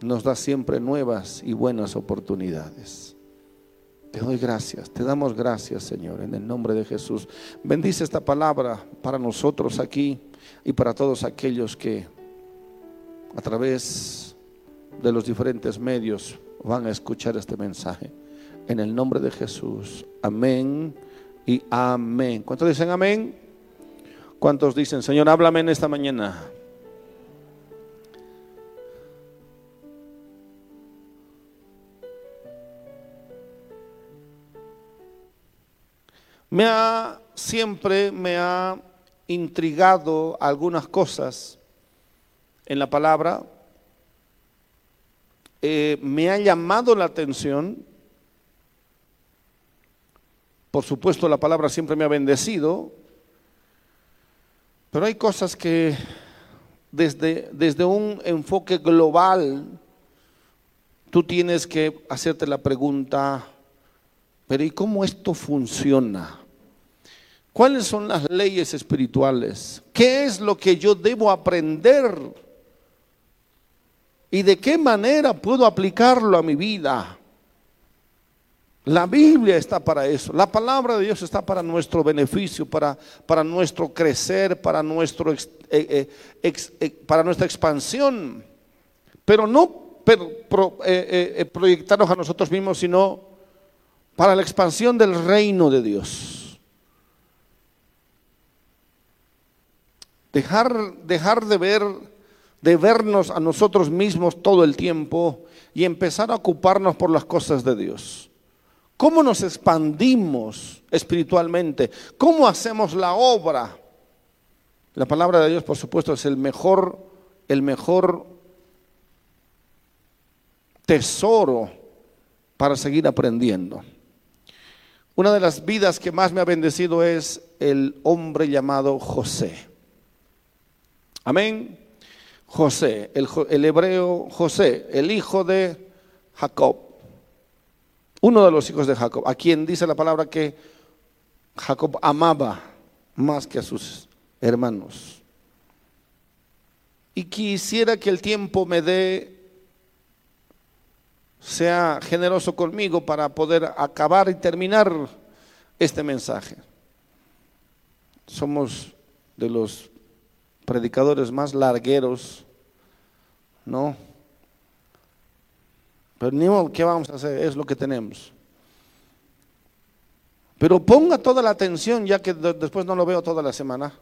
nos da siempre nuevas y buenas oportunidades. Te doy gracias, te damos gracias Señor, en el nombre de Jesús. Bendice esta palabra para nosotros aquí y para todos aquellos que a través de los diferentes medios van a escuchar este mensaje. En el nombre de Jesús. Amén y amén. ¿Cuántos dicen amén? ¿Cuántos dicen, Señor, háblame en esta mañana? Me ha siempre me ha intrigado algunas cosas en la palabra, eh, me ha llamado la atención, por supuesto la palabra siempre me ha bendecido, pero hay cosas que desde, desde un enfoque global tú tienes que hacerte la pregunta, pero ¿y cómo esto funciona? ¿Cuáles son las leyes espirituales? ¿Qué es lo que yo debo aprender? ¿Y de qué manera puedo aplicarlo a mi vida? La Biblia está para eso. La palabra de Dios está para nuestro beneficio, para, para nuestro crecer, para, nuestro, eh, eh, eh, para nuestra expansión. Pero no proyectarnos a nosotros mismos, sino para la expansión del reino de Dios. Dejar, dejar de ver, de vernos a nosotros mismos todo el tiempo y empezar a ocuparnos por las cosas de Dios. ¿Cómo nos expandimos espiritualmente? ¿Cómo hacemos la obra? La palabra de Dios, por supuesto, es el mejor, el mejor tesoro para seguir aprendiendo. Una de las vidas que más me ha bendecido es el hombre llamado José. Amén. José, el, hebreo José, el hijo de Jacob, uno de los hijos de Jacob, a quien dice la palabra que Jacob amaba más que a sus hermanos. Y quisiera que el tiempo me dé, sea generoso conmigo para poder acabar y terminar este mensaje. Somos de los predicadores más largueros, ¿no? Pero ni modo, ¿qué vamos a hacer? Es lo que tenemos. Pero ponga toda la atención, ya que después no lo veo toda la semana.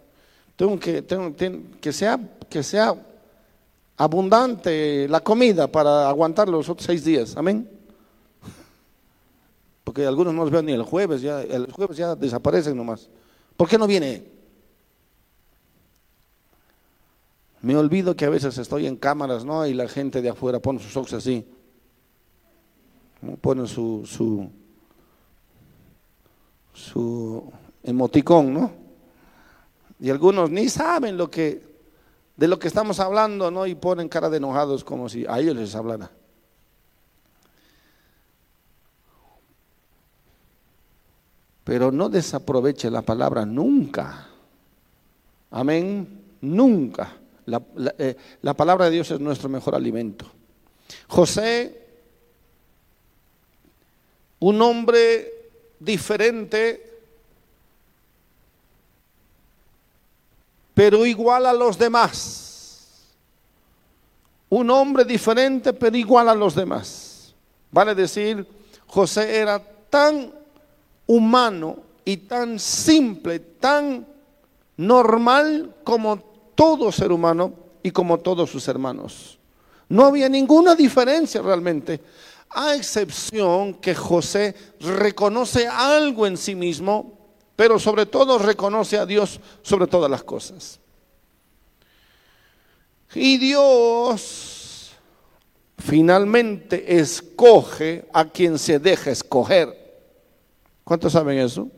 Tengo que, que, sea, que sea abundante la comida para aguantar los otros seis días. Amén. Porque algunos no los veo ni el jueves, ya, el jueves ya desaparecen nomás. ¿Por qué no viene? Me olvido que a veces estoy en cámaras, ¿no? Y la gente de afuera pone sus ojos así. Pone su, su, su emoticón, ¿no? Y algunos ni saben lo que, de lo que estamos hablando, ¿no? Y ponen cara de enojados como si a ellos les hablara. Pero no desaproveche la palabra nunca. Amén. Nunca. Eh, la, palabra de Dios es nuestro mejor alimento. José, un hombre diferente, pero igual a los demás. Un hombre diferente, pero igual a los demás. Vale decir, José era tan humano y tan simple, tan normal como todo ser humano y como todos sus hermanos. No había ninguna diferencia realmente, a excepción que José reconoce algo en sí mismo, pero sobre todo reconoce a Dios sobre todas las cosas. Y Dios finalmente escoge a quien se deja escoger. ¿Cuántos saben eso?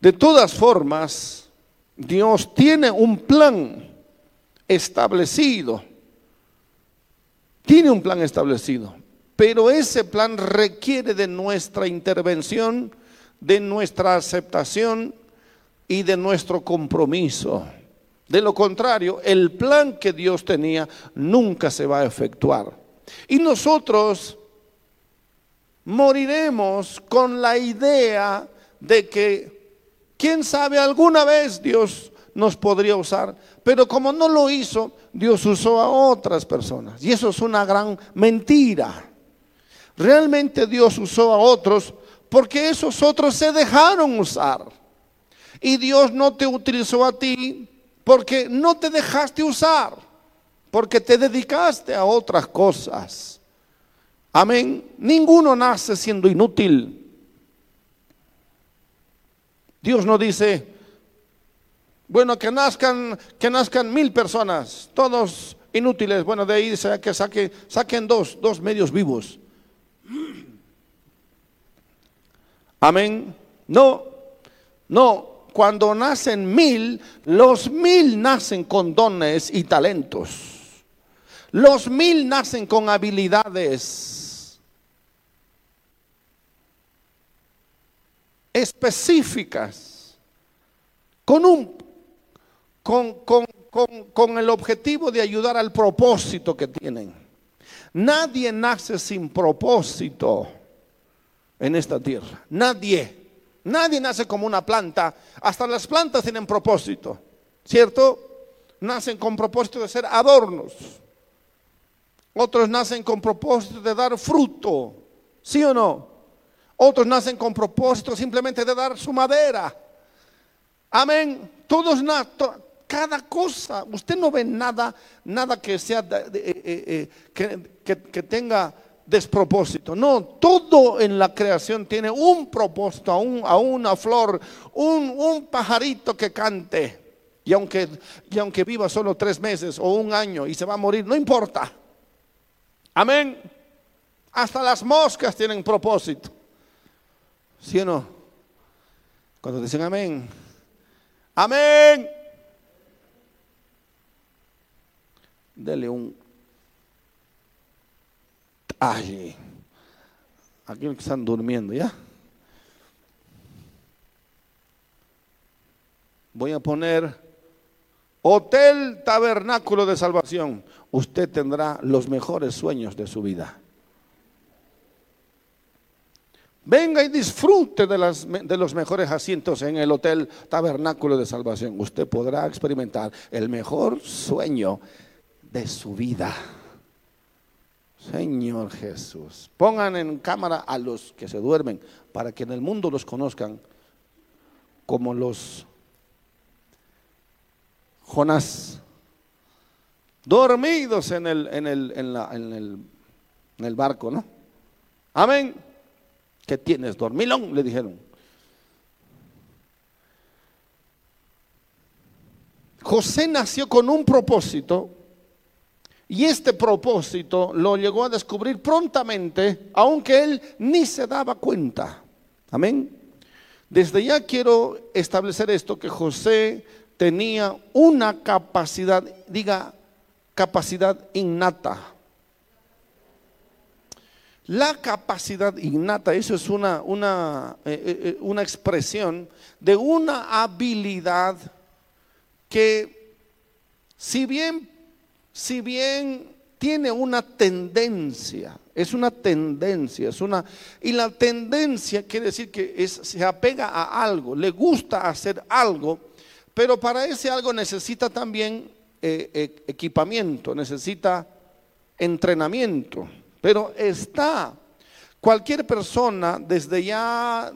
De todas formas, Dios tiene un plan establecido. Tiene un plan establecido. Pero ese plan requiere de nuestra intervención, de nuestra aceptación y de nuestro compromiso. De lo contrario, el plan que Dios tenía nunca se va a efectuar. Y nosotros moriremos con la idea de que, quién sabe, alguna vez Dios nos podría usar. Pero como no lo hizo, Dios usó a otras personas. Y eso es una gran mentira. Realmente Dios usó a otros porque esos otros se dejaron usar. Y Dios no te utilizó a ti porque no te dejaste usar, porque te dedicaste a otras cosas. Amén. Ninguno nace siendo inútil. Dios no dice, bueno, que nazcan, que nazcan mil personas, todos inútiles. Bueno, de ahí que saque, saquen dos, dos medios vivos. Amén. No, no, cuando nacen mil, los mil nacen con dones y talentos. Los mil nacen con habilidades específicas, con, un, con, con, con el objetivo de ayudar al propósito que tienen. Nadie nace sin propósito en esta tierra. Nadie. Nadie nace como una planta. Hasta las plantas tienen propósito, ¿cierto? Nacen con propósito de ser adornos. Otros nacen con propósito de dar fruto, ¿sí o no? Otros nacen con propósito simplemente de dar su madera. Amén. Todos, cada cosa. Usted no ve nada, nada que sea, eh, eh, eh, que tenga despropósito. No, todo en la creación tiene un propósito, a, una flor, un, un, pajarito que cante. Y aunque, y aunque viva solo tres meses o un año y se va a morir, no importa. Amén. Hasta las moscas tienen propósito. ¿Sí o no? Cuando dicen amén. Amén. Dele un Ay, aquí están durmiendo, ¿ya? Voy a poner Hotel Tabernáculo de Salvación. Usted tendrá los mejores sueños de su vida. Venga y disfrute de, las, de, los mejores asientos en el Hotel Tabernáculo de Salvación. Usted podrá experimentar el mejor sueño de su vida. Señor Jesús, pongan en cámara a los que se duermen para que en el mundo los conozcan como los Jonás, dormidos en el, en el, en el, en el barco, ¿no? Amén. ¿Qué tienes, dormilón? Le dijeron. José nació con un propósito y este propósito lo llegó a descubrir prontamente, aunque él ni se daba cuenta. Amén. Desde ya quiero establecer esto, que José tenía una capacidad, diga, capacidad innata. La capacidad innata, eso es una, una, eh, eh, eh, una expresión de una habilidad que si bien si bien tiene una tendencia, es una tendencia, es una y la tendencia quiere decir que es, se apega a algo, le gusta hacer algo, pero para ese algo necesita también eh, eh, equipamiento, necesita entrenamiento, pero está cualquier persona desde ya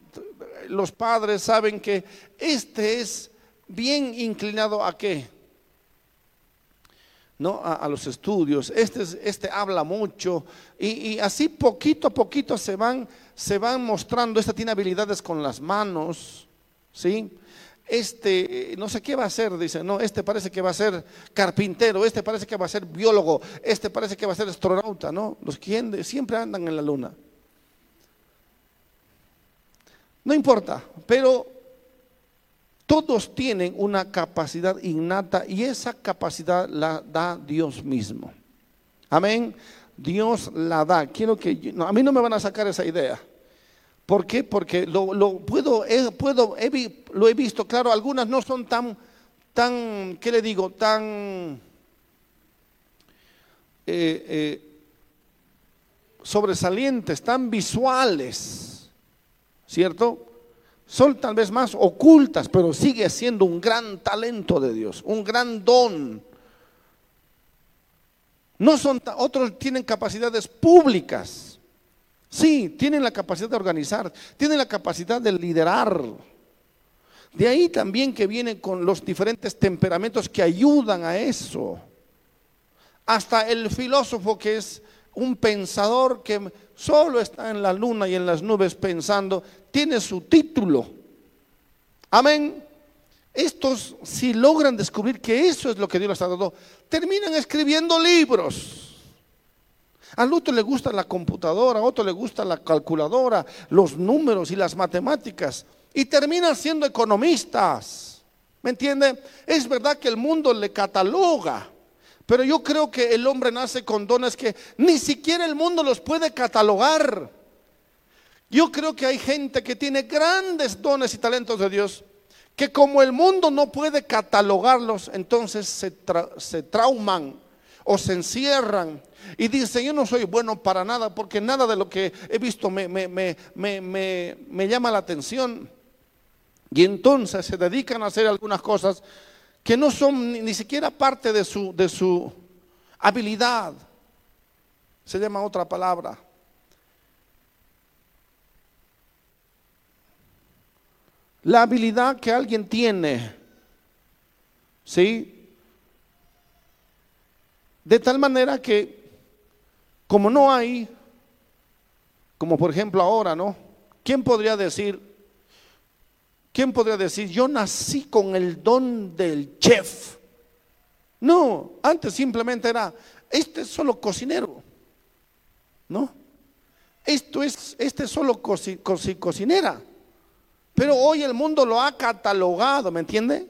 los padres saben que este es bien inclinado a qué? ¿No? A, los estudios, este, este habla mucho y, así poquito a poquito se van, se van mostrando, este tiene habilidades con las manos, ¿sí? Este, no sé qué va a ser, dice, no, este parece que va a ser carpintero, este parece que va a ser biólogo, este parece que va a ser astronauta, ¿no? Los que siempre andan en la luna. No importa, pero todos tienen una capacidad innata y esa capacidad la da Dios mismo. Amén. Dios la da. Quiero que a mí no me van a sacar esa idea. ¿Por qué? Porque lo, puedo, puedo lo he visto, claro, algunas no son tan, tan, ¿qué le digo? Tan eh, eh, sobresalientes, tan visuales, ¿cierto? Son tal vez más ocultas, pero sigue siendo un gran talento de Dios, un gran don. No son otros tienen capacidades públicas. Sí, tienen la capacidad de organizar, tienen la capacidad de liderar. De ahí también que vienen con los diferentes temperamentos que ayudan a eso. Hasta el filósofo que es un pensador que solo está en la luna y en las nubes pensando, tiene su título. Amén. Estos, si logran descubrir que eso es lo que Dios les ha dado, terminan escribiendo libros. A otro le gusta la computadora, a otro le gusta la calculadora, los números y las matemáticas, y terminan siendo economistas. ¿Me entiende? Es verdad que el mundo le cataloga, pero yo creo que el hombre nace con dones que ni siquiera el mundo los puede catalogar. Yo creo que hay gente que tiene grandes dones y talentos de Dios, que como el mundo no puede catalogarlos, entonces se, trauman o se encierran y dicen, yo no soy bueno para nada porque nada de lo que he visto me, me llama la atención. Y entonces se dedican a hacer algunas cosas que no son ni, siquiera parte de su, de su habilidad. Se llama otra palabra. La habilidad que alguien tiene, ¿sí? De tal manera que, como no hay, como por ejemplo ahora, ¿no? ¿Quién podría decir, ¿Quién podría decir, yo nací con el don del chef? No, antes simplemente era, este es solo cocinero, ¿no? Esto es, este es solo cocinera. Pero hoy el mundo lo ha catalogado, ¿me entiende?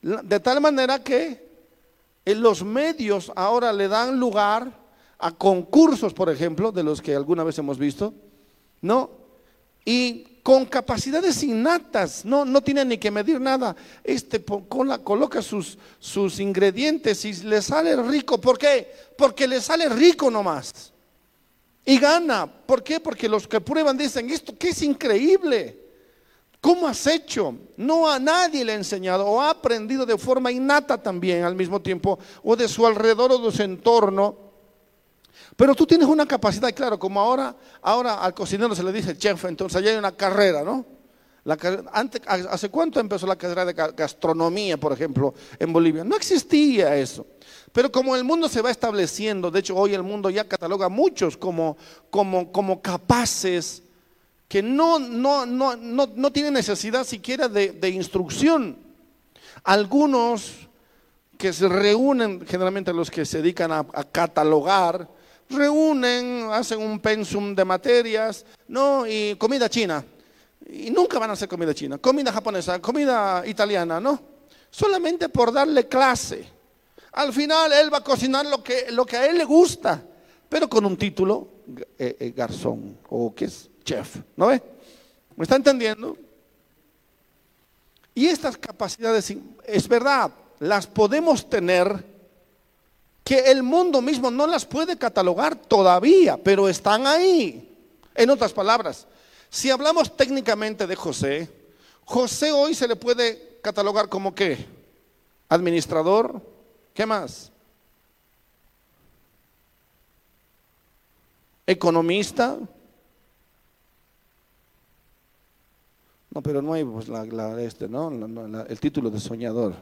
De tal manera que en los medios ahora le dan lugar a concursos, por ejemplo, de los que alguna vez hemos visto, ¿no? Y con capacidades innatas, no, no tiene ni que medir nada. Este coloca sus, sus ingredientes y le sale rico. ¿Por qué? Porque le sale rico nomás. Y gana. ¿Por qué? Porque los que prueban dicen, esto que es increíble. ¿Cómo has hecho? No a nadie le ha enseñado o ha aprendido de forma innata también al mismo tiempo o de su alrededor o de su entorno pero tú tienes una capacidad, claro, como ahora, ahora al cocinero se le dice chef, entonces allá hay una carrera, ¿no? ¿Hace cuánto empezó la carrera de gastronomía, por ejemplo, en Bolivia? No existía eso. Pero como el mundo se va estableciendo, de hecho hoy el mundo ya cataloga a muchos como, como, como capaces, que no, no, no, no, tienen necesidad siquiera de, instrucción. Algunos que se reúnen, generalmente los que se dedican a catalogar, reúnen, hacen un pensum de materias, ¿no? Y comida china. Y nunca van a hacer comida china, comida japonesa, comida italiana, ¿no? Solamente por darle clase. Al final él va a cocinar lo que, lo que a él le gusta, pero con un título eh, eh, garzón o que es chef, ¿no ve? ¿Me está entendiendo? Y estas capacidades, es verdad, las podemos tener que el mundo mismo no las puede catalogar todavía, pero están ahí. En otras palabras, si hablamos técnicamente de José, José hoy se le puede catalogar como qué? Administrador, ¿qué más? Economista. No, pero no hay pues, la, este, ¿no? el título de soñador.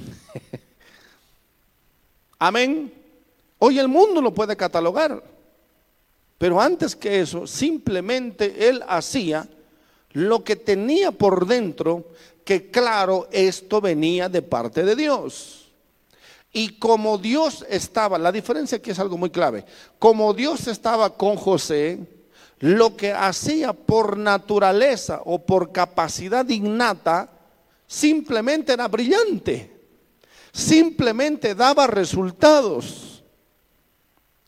Amén. Hoy el mundo lo puede catalogar. Pero antes que eso, simplemente él hacía lo que tenía por dentro, que claro, esto venía de parte de Dios. Y como Dios estaba, la diferencia aquí es algo muy clave, como Dios estaba con José, lo que hacía por naturaleza o por capacidad innata, simplemente era brillante simplemente daba resultados.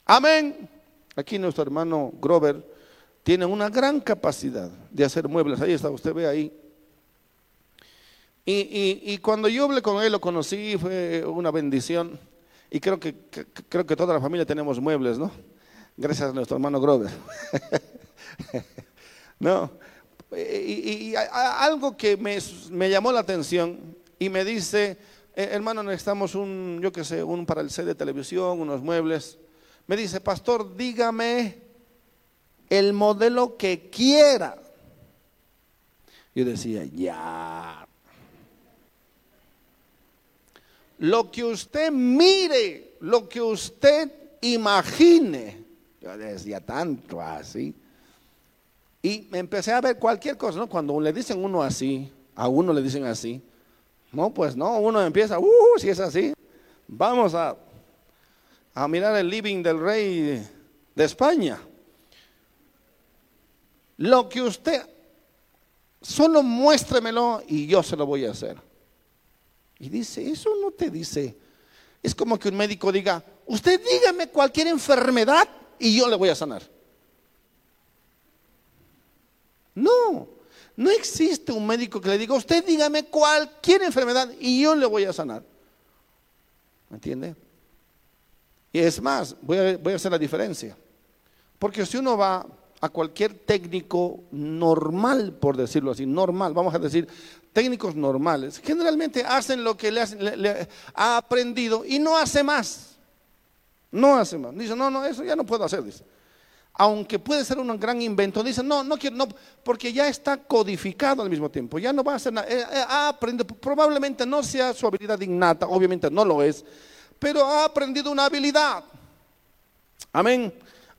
Amén. Aquí nuestro hermano Grover tiene una gran capacidad de hacer muebles. Ahí está, usted ve ahí. Y, cuando yo hablé con él, lo conocí, fue una bendición. Y creo que, creo que toda la familia tenemos muebles, ¿no? Gracias a nuestro hermano Grover. no. Y, algo que me, me, llamó la atención y me dice, eh, hermano, necesitamos un, yo qué sé, un para el set de televisión, unos muebles. Me dice, pastor, dígame el modelo que quiera. Yo decía, ya. Lo que usted mire, lo que usted imagine. Yo decía tanto así. Y me empecé a ver cualquier cosa, ¿no? Cuando le dicen uno así, a uno le dicen así. No, pues no, uno empieza, uh, si es así, vamos a, a mirar el living del rey de España. Lo que usted, solo muéstremelo y yo se lo voy a hacer. Y dice, eso no te dice. Es como que un médico diga, usted dígame cualquier enfermedad y yo le voy a sanar. No, no existe un médico que le diga, usted dígame cualquier enfermedad y yo le voy a sanar. ¿Me entiende? Y es más, voy a, hacer la diferencia. Porque si uno va a cualquier técnico normal, por decirlo así, normal, vamos a decir, técnicos normales, generalmente hacen lo que le, ha aprendido y no hace más. No hace más. Dice, no, no, eso ya no puedo hacer, dice. Aunque puede ser un gran invento, dice, no, no quiero, no, porque ya está codificado al mismo tiempo, ya no va a hacer nada, eh, eh, ha aprendido, probablemente no sea su habilidad innata, obviamente no lo es, pero ha aprendido una habilidad. Amén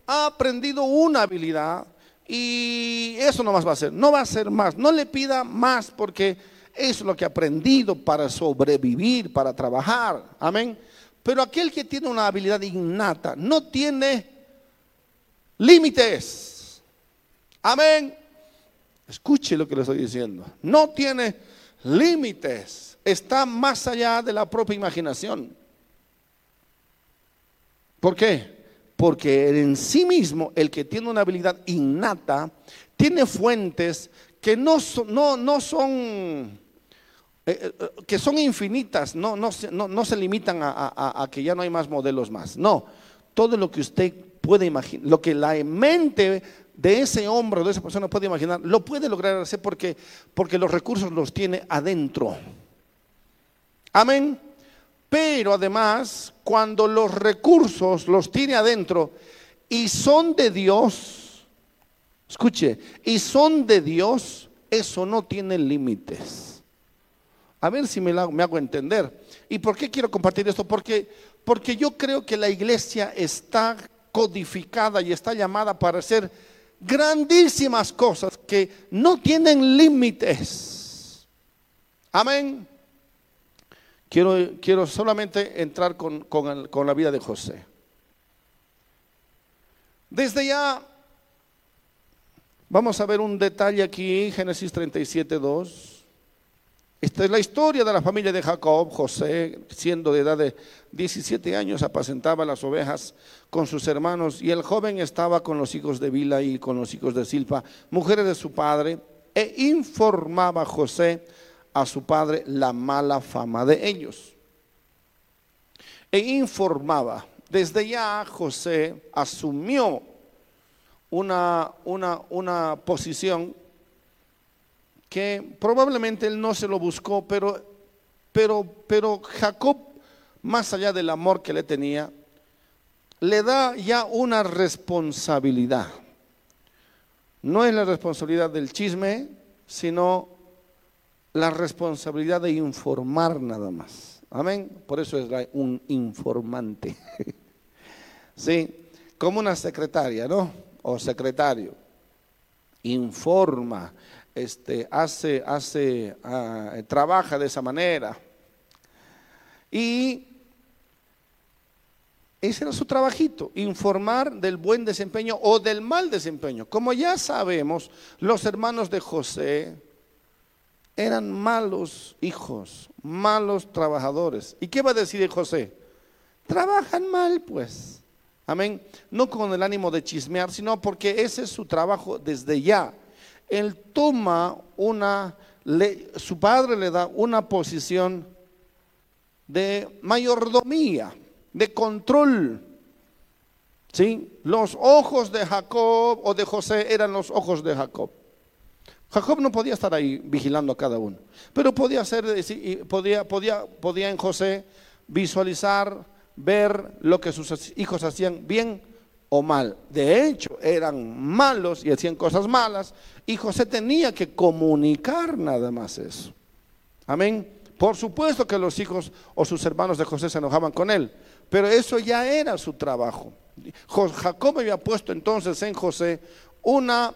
ha aprendido una habilidad y eso no más va a ser, no va a ser más, no le pida más porque es lo que ha aprendido para sobrevivir, para trabajar, amén. Pero aquel que tiene una habilidad innata no tiene límites, amén. Escuche lo que le estoy diciendo, no tiene límites, está más allá de la propia imaginación. ¿Por qué? Porque en sí mismo, el que tiene una habilidad innata, tiene fuentes que no, son, eh, eh, que son infinitas, no, no, no, se limitan a, que ya no hay más modelos más. No, todo lo que usted puede imaginar, lo que la mente de ese hombre o de esa persona puede imaginar, lo puede lograr hacer porque, porque los recursos los tiene adentro. Amén. Pero además, cuando los recursos los tiene adentro y son de Dios, escuche, y son de Dios, eso no tiene límites. A ver si me, me hago entender. ¿Y por qué quiero compartir esto? Porque, porque yo creo que la iglesia está codificada y está llamada para hacer grandísimas cosas que no tienen límites. Amén. Quiero, solamente entrar con, la vida de José. Desde ya, vamos a ver un detalle aquí, Génesis 37, 2. Esta es la historia de la familia de Jacob. José, siendo de edad de 17 años, apacentaba las ovejas con sus hermanos y el joven estaba con los hijos de Bila y con los hijos de Silpa, mujeres de su padre, e informaba a José a su padre la mala fama de ellos. E informaba. Desde ya José asumió una, una, una posición que probablemente él no se lo buscó, pero, pero, pero Jacob, más allá del amor que le tenía, le da ya una responsabilidad. No es la responsabilidad del chisme, sino la responsabilidad de informar nada más. Amén. Por eso es un informante. sí, como una secretaria, ¿no? O secretario. Informa, este, hace, hace, ah, trabaja de esa manera. Y ese era su trabajito, informar del buen desempeño o del mal desempeño. Como ya sabemos, los hermanos de José, eran malos hijos, malos trabajadores. ¿Y qué va a decir José? Trabajan mal, pues. Amén. No con el ánimo de chismear, sino porque ese es su trabajo desde ya. Él toma una su padre le da una posición de mayordomía, de control. ¿Sí? Los ojos de Jacob o de José eran los ojos de Jacob. Jacob no podía estar ahí vigilando a cada uno, pero podía ser, podía, podía, podía en José visualizar, ver lo que sus hijos hacían bien o mal. De hecho, eran malos y hacían cosas malas, y José tenía que comunicar nada más eso. Amén. Por supuesto que los hijos o sus hermanos de José se enojaban con él, pero eso ya era su trabajo. Jacob había puesto entonces en José una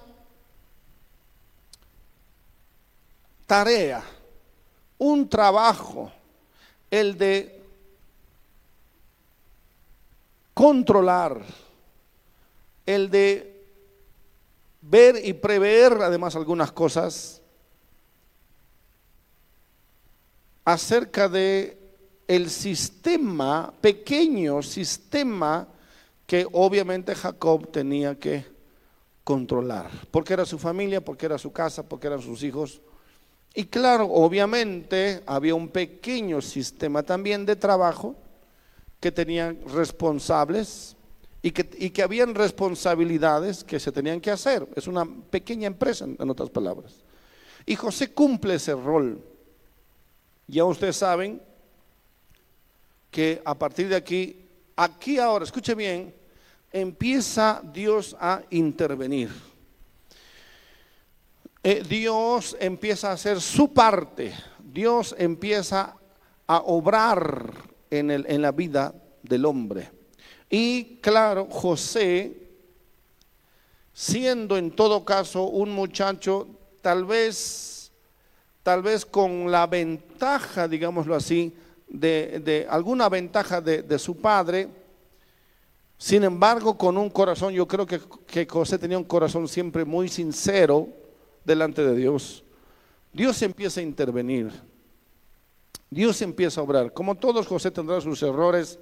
tarea, un trabajo, el de controlar, el de ver y prever además algunas cosas acerca de el sistema, pequeño sistema que obviamente Jacob tenía que controlar, porque era su familia, porque era su casa, porque eran sus hijos. Y claro, obviamente había un pequeño sistema también de trabajo que tenían responsables y que, habían responsabilidades que se tenían que hacer. Es una pequeña empresa, en otras palabras. Y José cumple ese rol. Ya ustedes saben que a partir de aquí, aquí ahora, escuche bien, empieza Dios a intervenir. Eh, Dios empieza a hacer su parte, Dios empieza a obrar en, el, en la vida del hombre. Y claro, José, siendo en todo caso un muchacho tal vez, tal vez con la ventaja, digámoslo así, de, alguna ventaja de, su padre, sin embargo, con un corazón, yo creo que, que José tenía un corazón siempre muy sincero, delante de Dios, Dios empieza a intervenir. Dios empieza a obrar. Como todos, José tendrá sus errores,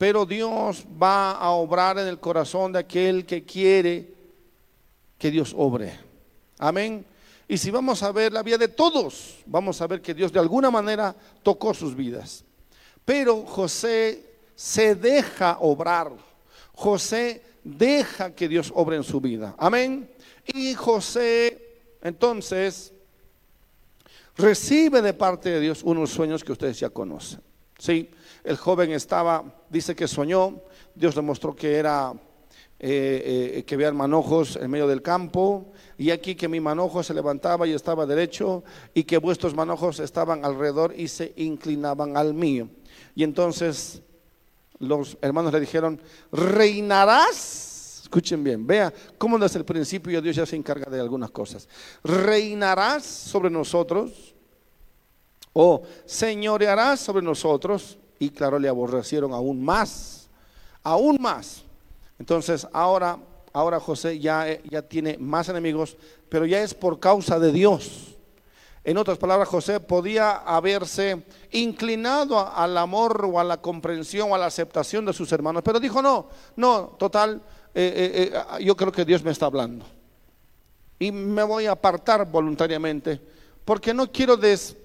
pero Dios va a obrar en el corazón de aquel que quiere que Dios obre. Amén. Y si vamos a ver la vida de todos, vamos a ver que Dios de alguna manera tocó sus vidas. Pero José se deja obrar. José deja que Dios obre en su vida. Amén. Y José entonces, recibe de parte de Dios unos sueños que ustedes ya conocen. Sí, el joven estaba, dice que soñó, Dios le mostró que era, eh, eh, que vean manojos en medio del campo, y aquí que mi manojo se levantaba y estaba derecho, y que vuestros manojos estaban alrededor y se inclinaban al mío. Y entonces los hermanos le dijeron, reinarás Escuchen bien, vea cómo desde el principio Dios ya se encarga de algunas cosas. Reinarás sobre nosotros o señorearás sobre nosotros. Y claro, le aborrecieron aún más, aún más. Entonces ahora, ahora José ya, ya tiene más enemigos, pero ya es por causa de Dios. En otras palabras, José podía haberse inclinado al amor o a la comprensión o a la aceptación de sus hermanos, pero dijo no, no, total, eh, eh, eh, yo creo que Dios me está hablando. Y me voy a apartar voluntariamente, porque no quiero des,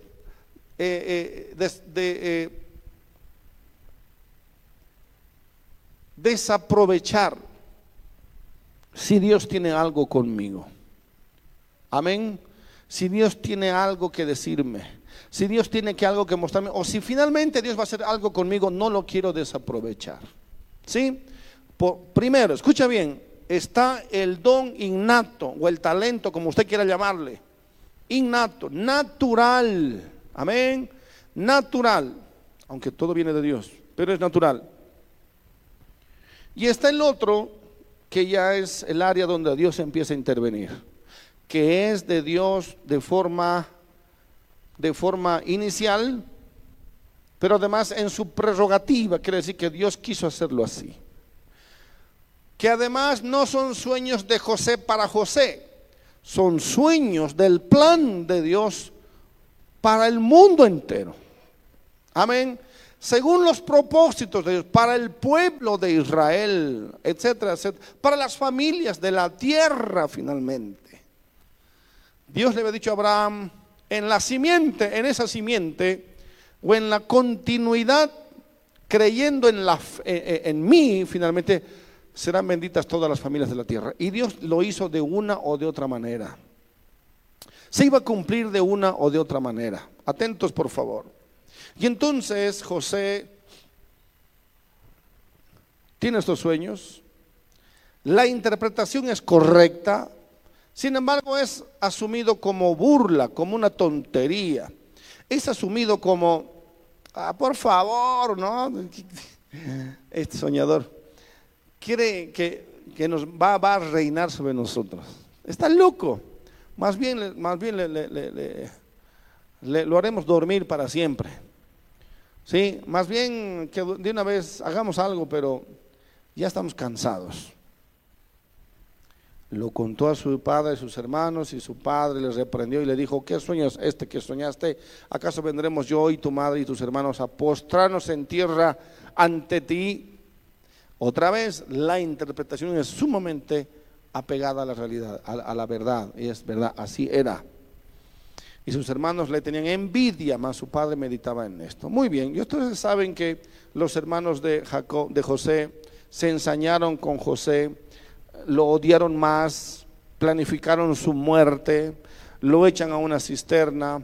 desaprovechar si Dios tiene algo conmigo. Amén. Si Dios tiene algo que decirme, si Dios tiene que algo que mostrarme, o si finalmente Dios va a hacer algo conmigo, no lo quiero desaprovechar. ¿Sí? primero, escucha bien, está el don innato o el talento, como usted quiera llamarle. Innato, natural. Amén. Natural. Aunque todo viene de Dios, pero es natural. Y está el otro, que ya es el área donde Dios empieza a intervenir, que es de Dios de forma de forma inicial, pero además en su prerrogativa, quiere decir que Dios quiso hacerlo así que además no son sueños de José para José, son sueños del plan de Dios para el mundo entero. Amén. Según los propósitos de Dios, para el pueblo de Israel, etcétera, etcétera, para las familias de la tierra finalmente. Dios le había dicho a Abraham, en la simiente, en esa simiente, o en la continuidad, creyendo en, la, en mí, finalmente serán benditas todas las familias de la tierra. Y Dios lo hizo de una o de otra manera. Se iba a cumplir de una o de otra manera. Atentos, por favor. Y entonces José tiene estos sueños. La interpretación es correcta. Sin embargo, es asumido como burla, como una tontería. Es asumido como, ah, por favor, ¿no? Este soñador quiere que, nos va, a reinar sobre nosotros. Está loco. Más bien, más bien le, lo haremos dormir para siempre. Sí, más bien que de una vez hagamos algo, pero ya estamos cansados. Lo contó a su padre y sus hermanos y su padre le reprendió y le dijo, ¿qué sueños este que soñaste? ¿Acaso vendremos yo y tu madre y tus hermanos a postrarnos en tierra ante ti? Otra vez, la interpretación es sumamente apegada a la realidad, a, la verdad, y es verdad, así era. Y sus hermanos le tenían envidia, más su padre meditaba en esto. Muy bien, y ustedes saben que los hermanos de, José se ensañaron con José, lo odiaron más, planificaron su muerte, lo echan a una cisterna,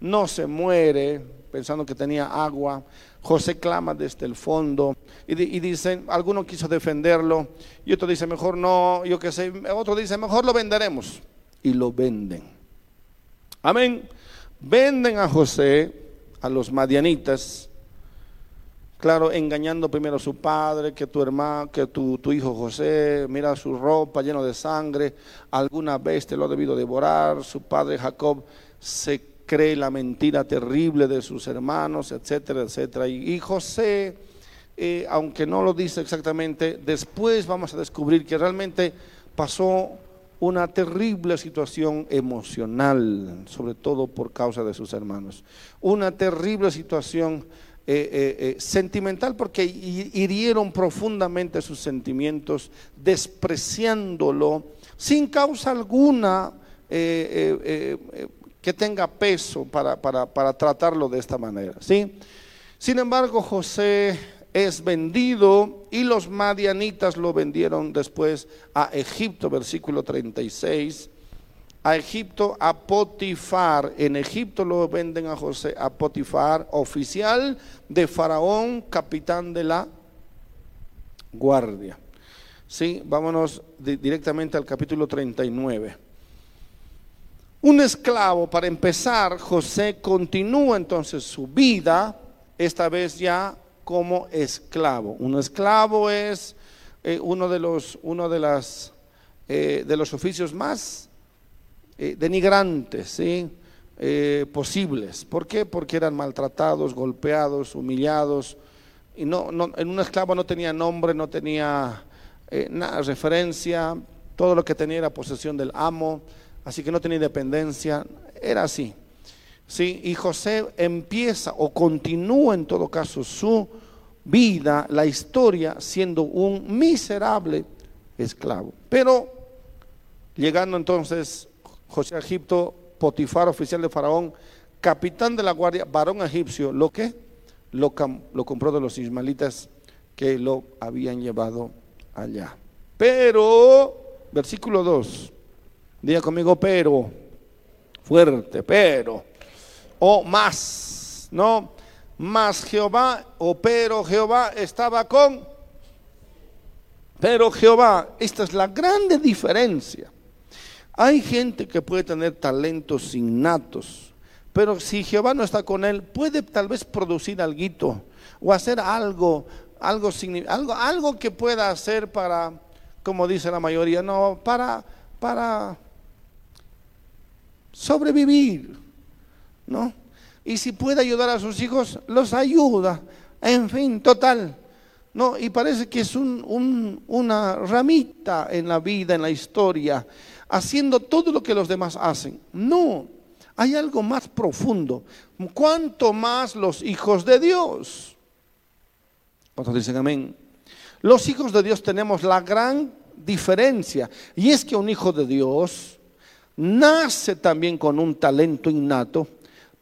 no se muere pensando que tenía agua, José clama desde el fondo y, dicen, alguno quiso defenderlo y otro dice, mejor no, yo qué sé, otro dice, mejor lo venderemos y lo venden. Amén. Venden a José, a los madianitas, claro, engañando primero a su padre, que tu hermano, que tu, tu hijo José, mira su ropa lleno de sangre, alguna vez te lo ha debido devorar, su padre Jacob se cree la mentira terrible de sus hermanos, etcétera, etcétera. Y, José, eh, aunque no lo dice exactamente, después vamos a descubrir que realmente pasó una terrible situación emocional, sobre todo por causa de sus hermanos. Una terrible situación eh, eh, sentimental porque hirieron profundamente sus sentimientos, despreciándolo sin causa alguna que tenga peso para, tratarlo de esta manera. ¿sí? Sin embargo, José es vendido y los madianitas lo vendieron después a Egipto, versículo 36. A Egipto, a Potifar. En Egipto lo venden a José, a Potifar, oficial de Faraón, capitán de la guardia. Sí, vámonos directamente al capítulo 39. Un esclavo, para empezar, José continúa entonces su vida, esta vez ya como esclavo. Un esclavo es eh, uno de los, uno de las, eh, de los oficios más eh, denigrantes, ¿sí? posibles. ¿Por qué? Porque eran maltratados, golpeados, humillados. Y no, en un esclavo no tenía nombre, no tenía nada, referencia, todo lo que tenía era posesión del amo así que no tenía independencia, era así. ¿Sí? Y José empieza o continúa en todo caso su vida, la historia, siendo un miserable esclavo. Pero llegando entonces José a Egipto, Potifar, oficial de Faraón, capitán de la guardia, varón egipcio, lo que lo, lo compró de los ismaelitas que lo habían llevado allá. Pero, versículo 2, Diga conmigo, pero, fuerte, pero, o más, ¿no? Más Jehová, o pero Jehová estaba con, pero Jehová, esta es la grande diferencia. Hay gente que puede tener talentos innatos, pero si Jehová no está con él, puede tal vez producir algo o hacer algo, algo, algo, algo que pueda hacer para, como dice la mayoría, no, para, para sobrevivir, ¿no? Y si puede ayudar a sus hijos, los ayuda. En fin, total. No, y parece que es una ramita en la vida, en la historia, haciendo todo lo que los demás hacen. No, hay algo más profundo. ¿Cuánto más los hijos de Dios? ¿Cuántos dicen amén? Los hijos de Dios tenemos la gran diferencia. Y es que un hijo de Dios nace también con un talento innato,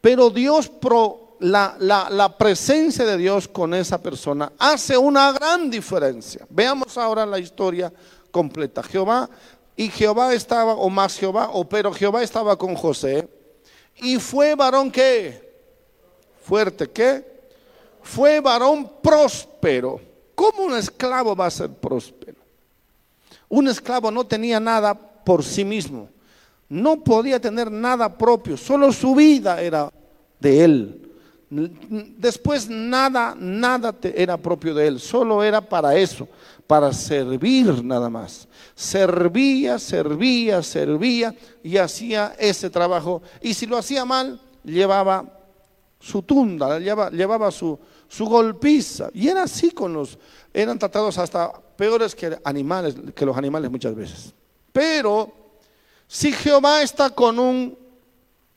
pero Dios, pro, la, la, presencia de Dios con esa persona hace una gran diferencia. Veamos ahora la historia completa. Jehová, y Jehová estaba, o más Jehová, o pero Jehová estaba con José, y fue varón que, fuerte que, fue varón próspero. ¿Cómo un esclavo va a ser próspero? Un esclavo no tenía nada por sí mismo no podía tener nada propio, solo su vida era de él. Después nada, nada era propio de él, solo era para eso, para servir nada más. Servía, servía, servía y hacía ese trabajo. Y si lo hacía mal, llevaba su tunda, llevaba, su golpiza. Y era así con los, eran tratados hasta peores que animales, que los animales muchas veces. Pero si Jehová está con un,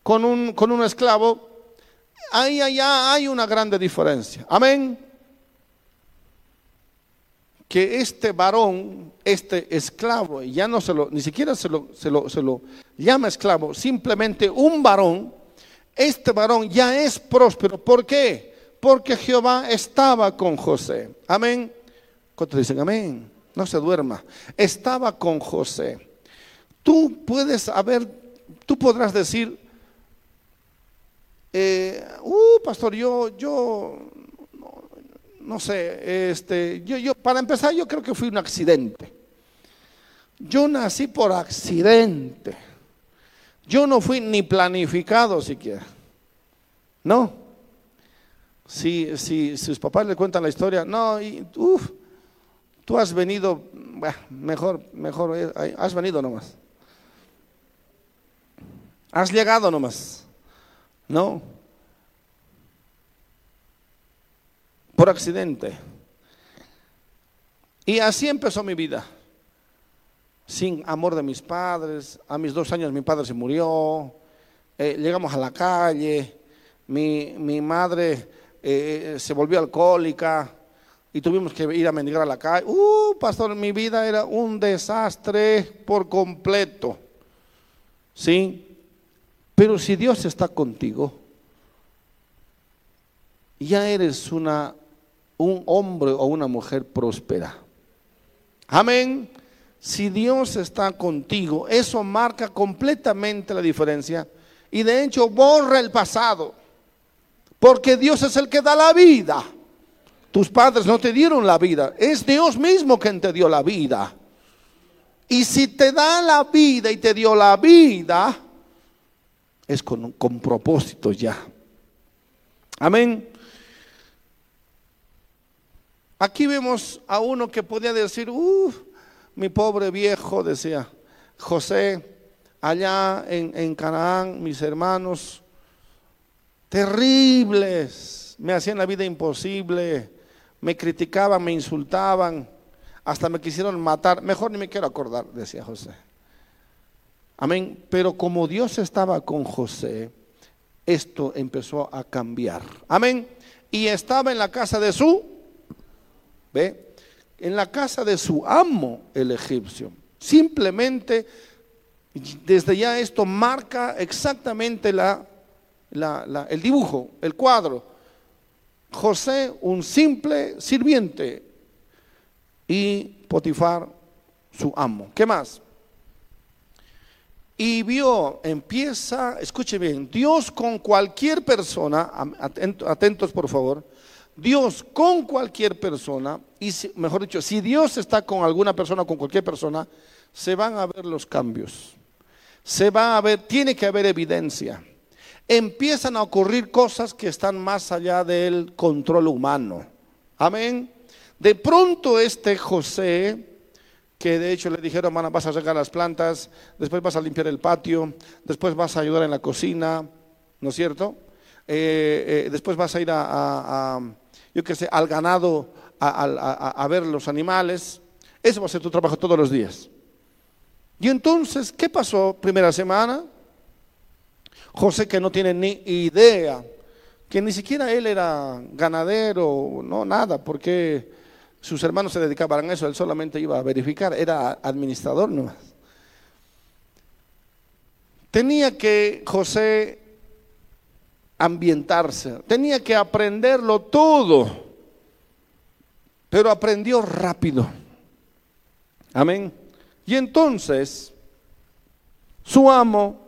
con un, con un esclavo, ahí allá hay una grande diferencia. Amén. Que este varón, este esclavo, ya no se lo, ni siquiera se lo, se lo, se lo llama esclavo, simplemente un varón, este varón ya es próspero. ¿Por qué? Porque Jehová estaba con José. Amén. ¿Cuántos dicen amén? No se duerma. Estaba con José. Tú puedes haber, tú podrás decir, eh, uh, pastor, yo, yo, no, sé, este, yo, yo, para empezar, yo creo que fui un accidente. Yo nací por accidente. Yo no fui ni planificado siquiera. No. Si, si, sus papás le cuentan la historia, no, y, tú has venido, mejor, mejor, eh, has venido nomás. Has llegado nomás. No. Por accidente. Y así empezó mi vida. Sin amor de mis padres. A mis dos años mi padre se murió. Eh, llegamos a la calle. Mi, mi madre eh, se volvió alcohólica y tuvimos que ir a mendigar a la calle. Uh, pastor, mi vida era un desastre por completo. ¿Sí? Pero si Dios está contigo, ya eres una, un hombre o una mujer próspera. Amén. Si Dios está contigo, eso marca completamente la diferencia y de hecho borra el pasado. Porque Dios es el que da la vida. Tus padres no te dieron la vida, es Dios mismo quien te dio la vida. Y si te da la vida y te dio la vida, es con, con propósitos ya. Amén. Aquí vemos a uno que podía decir, uff, mi pobre viejo, decía José, allá en, en Canaán, mis hermanos, terribles, me hacían la vida imposible, me criticaban, me insultaban, hasta me quisieron matar, mejor ni me quiero acordar, decía José. Amén. Pero como Dios estaba con José, esto empezó a cambiar. Amén. Y estaba en la casa de su, ¿ve? En la casa de su amo, el egipcio. Simplemente, desde ya esto marca exactamente la, el dibujo, el cuadro. José, un simple sirviente, y Potifar, su amo. ¿Qué más? Y vio, empieza, escuche bien, Dios con cualquier persona, atentos por favor, Dios con cualquier persona, y mejor dicho, si Dios está con alguna persona, con cualquier persona, se van a ver los cambios. Se va a ver, tiene que haber evidencia. Empiezan a ocurrir cosas que están más allá del control humano. Amén. De pronto este José que de hecho le dijeron, hermana, vas a regar las plantas, después vas a limpiar el patio, después vas a ayudar en la cocina, ¿no es cierto? Eh, eh, después vas a ir a, yo qué sé, al ganado a, ver los animales. Eso va a ser tu trabajo todos los días. Y entonces, ¿qué pasó primera semana? José que no tiene ni idea, que ni siquiera él era ganadero, no, nada, porque sus hermanos se dedicaban a eso, él solamente iba a verificar, era administrador nomás. Tenía que José ambientarse, tenía que aprenderlo todo, pero aprendió rápido. Amén. Y entonces su amo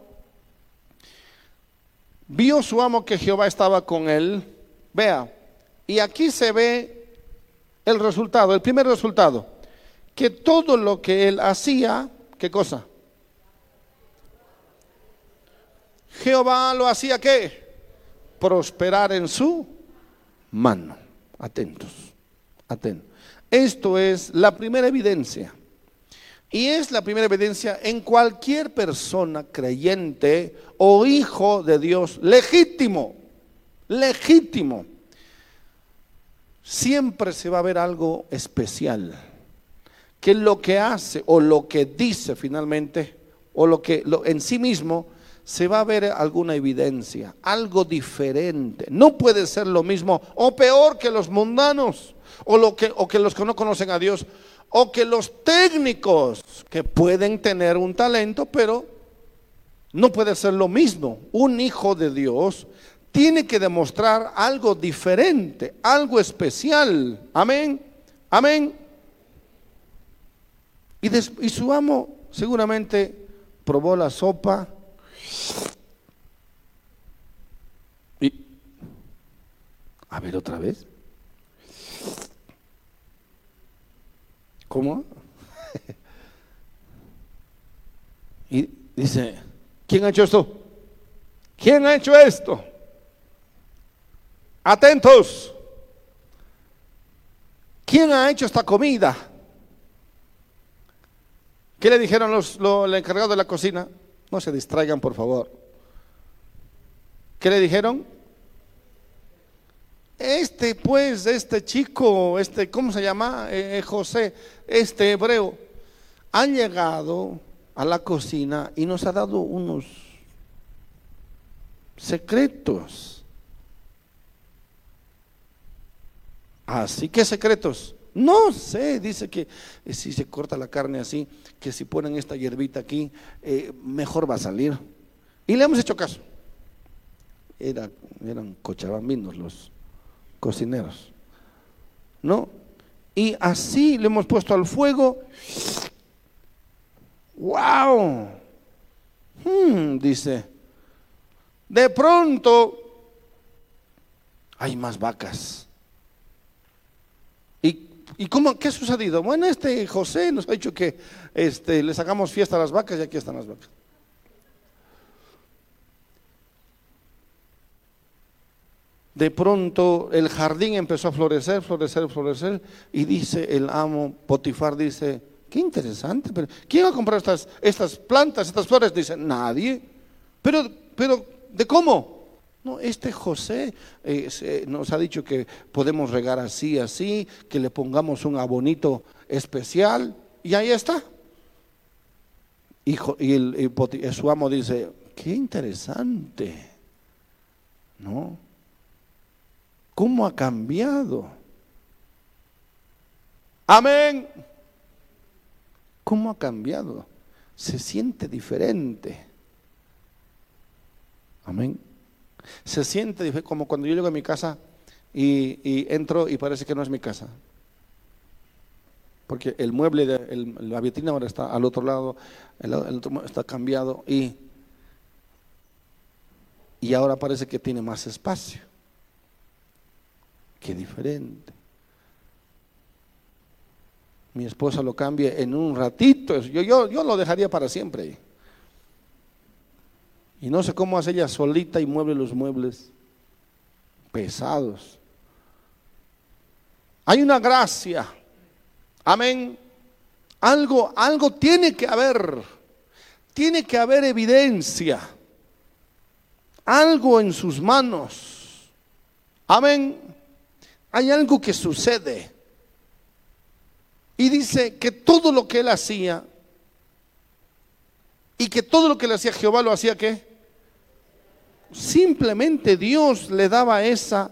vio su amo que Jehová estaba con él. Vea, y aquí se ve el resultado, el primer resultado, que todo lo que él hacía, ¿qué cosa? Jehová lo hacía qué? Prosperar en su mano. Atentos, atentos. Esto es la primera evidencia. Y es la primera evidencia en cualquier persona creyente o hijo de Dios legítimo, legítimo. Siempre se va a ver algo especial, que lo que hace o lo que dice finalmente, o lo que en sí mismo, se va a ver alguna evidencia, algo diferente. No puede ser lo mismo o peor que los mundanos o, lo que, o que los que no conocen a Dios o que los técnicos que pueden tener un talento, pero no puede ser lo mismo. Un hijo de Dios tiene que demostrar algo diferente, algo especial. Amén, amén. Y, su amo seguramente probó la sopa y, a ver otra vez. ¿Cómo? y dice, ¿quién ha hecho esto? ¿Quién ha hecho esto? Atentos. ¿Quién ha hecho esta comida? ¿Qué le dijeron los, los, el encargado de la cocina? No se distraigan, por favor. ¿Qué le dijeron? Este, pues, este chico, este, ¿cómo se llama? Eh, eh, José, este hebreo, ha llegado a la cocina y nos ha dado unos secretos. Así que secretos. No sé, dice que eh, si se corta la carne así, que si ponen esta hierbita aquí, eh, mejor va a salir. Y le hemos hecho caso. Era, eran cochabambinos los cocineros. ¿No? Y así le hemos puesto al fuego. ¡Wow! Hmm, dice. De pronto hay más vacas. ¿Y cómo, qué ha sucedido? Bueno, este José nos ha dicho que este, le sacamos fiesta a las vacas y aquí están las vacas. De pronto el jardín empezó a florecer, florecer, florecer y dice el amo Potifar, dice, qué interesante, pero ¿quién va a comprar estas, estas plantas, estas flores? Dice, nadie. Pero, pero, ¿de cómo? No, este José eh, nos ha dicho que podemos regar así, así, que le pongamos un abonito especial y ahí está. Y, el, su amo dice, qué interesante, ¿no? ¿Cómo ha cambiado? Amén. ¿Cómo ha cambiado? Se siente diferente. Amén. Se siente como cuando yo llego a mi casa y, entro y parece que no es mi casa. Porque el mueble, de, la vitrina ahora está al otro lado, el, otro está cambiado y, y ahora parece que tiene más espacio. Qué diferente. Mi esposa lo cambia en un ratito. Yo, yo, yo lo dejaría para siempre. Y no sé cómo hace ella solita y mueve los muebles pesados. Hay una gracia. Amén. Algo, algo tiene que haber. Tiene que haber evidencia. Algo en sus manos. Amén. Hay algo que sucede. Y dice que todo lo que él hacía y que todo lo que le hacía Jehová lo hacía qué? Simplemente Dios le daba esa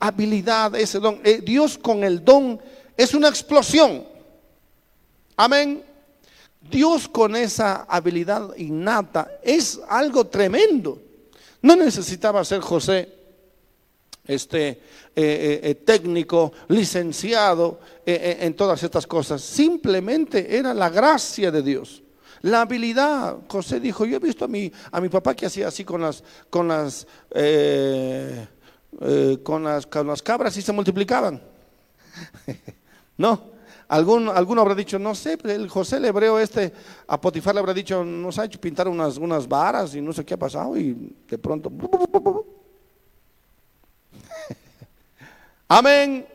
habilidad, ese don. Eh, Dios con el don es una explosión. Amén. Dios con esa habilidad innata es algo tremendo. No necesitaba ser José este eh, eh, técnico, licenciado en todas estas cosas. Simplemente era la gracia de Dios. La habilidad, José dijo, yo he visto a mi, a mi papá que hacía así con las, con las, con las, con las cabras y se multiplicaban. no, Algún, alguno habrá dicho, no sé, el José el hebreo este, a Potifar le habrá dicho, nos ha hecho pintar unas, unas varas y no sé qué ha pasado y de pronto... Amén.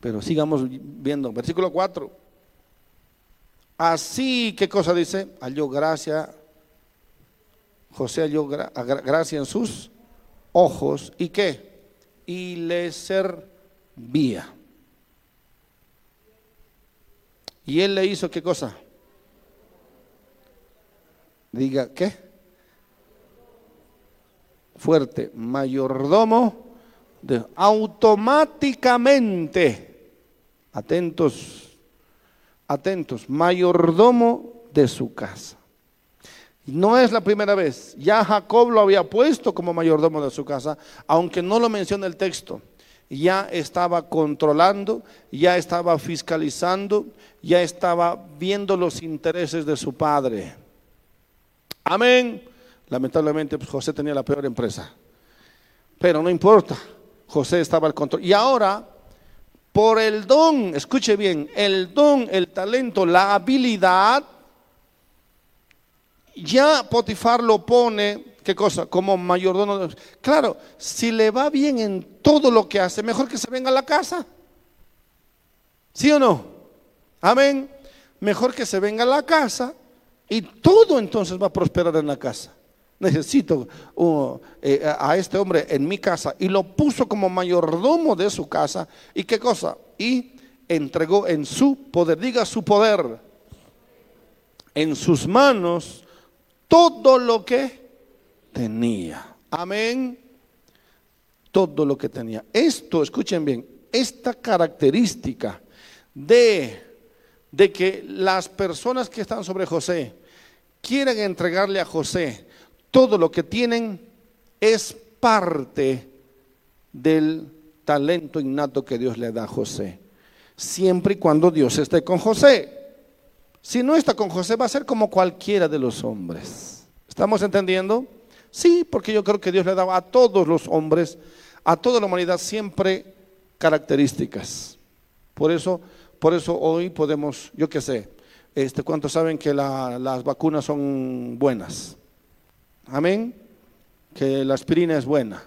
Pero sigamos viendo, versículo 4. Así, ¿qué cosa dice? Halló gracia, José halló gracia en sus ojos y qué? Y le servía. Y él le hizo qué cosa? Diga, ¿qué? Fuerte, mayordomo de, automáticamente, atentos, atentos, mayordomo de su casa. No es la primera vez, ya Jacob lo había puesto como mayordomo de su casa, aunque no lo menciona el texto ya estaba controlando, ya estaba fiscalizando, ya estaba viendo los intereses de su padre. Amén. Lamentablemente pues, José tenía la peor empresa. Pero no importa, José estaba al control. Y ahora, por el don, escuche bien, el don, el talento, la habilidad, ya Potifar lo pone ¿Qué cosa? Como mayordomo. Claro, si le va bien en todo lo que hace, mejor que se venga a la casa. ¿Sí o no? Amén. Mejor que se venga a la casa y todo entonces va a prosperar en la casa. Necesito uh, eh, a este hombre en mi casa y lo puso como mayordomo de su casa. ¿Y qué cosa? Y entregó en su poder, diga su poder, en sus manos todo lo que tenía. Amén. Todo lo que tenía. Esto, escuchen bien, esta característica de, de que las personas que están sobre José quieren entregarle a José todo lo que tienen es parte del talento innato que Dios le da a José. Siempre y cuando Dios esté con José. Si no está con José va a ser como cualquiera de los hombres. ¿Estamos entendiendo? Sí, porque yo creo que Dios le daba a todos los hombres, a toda la humanidad siempre características. Por eso, por eso hoy podemos, yo qué sé, este, ¿cuántos saben que las vacunas son buenas? Amén. Que la aspirina es buena.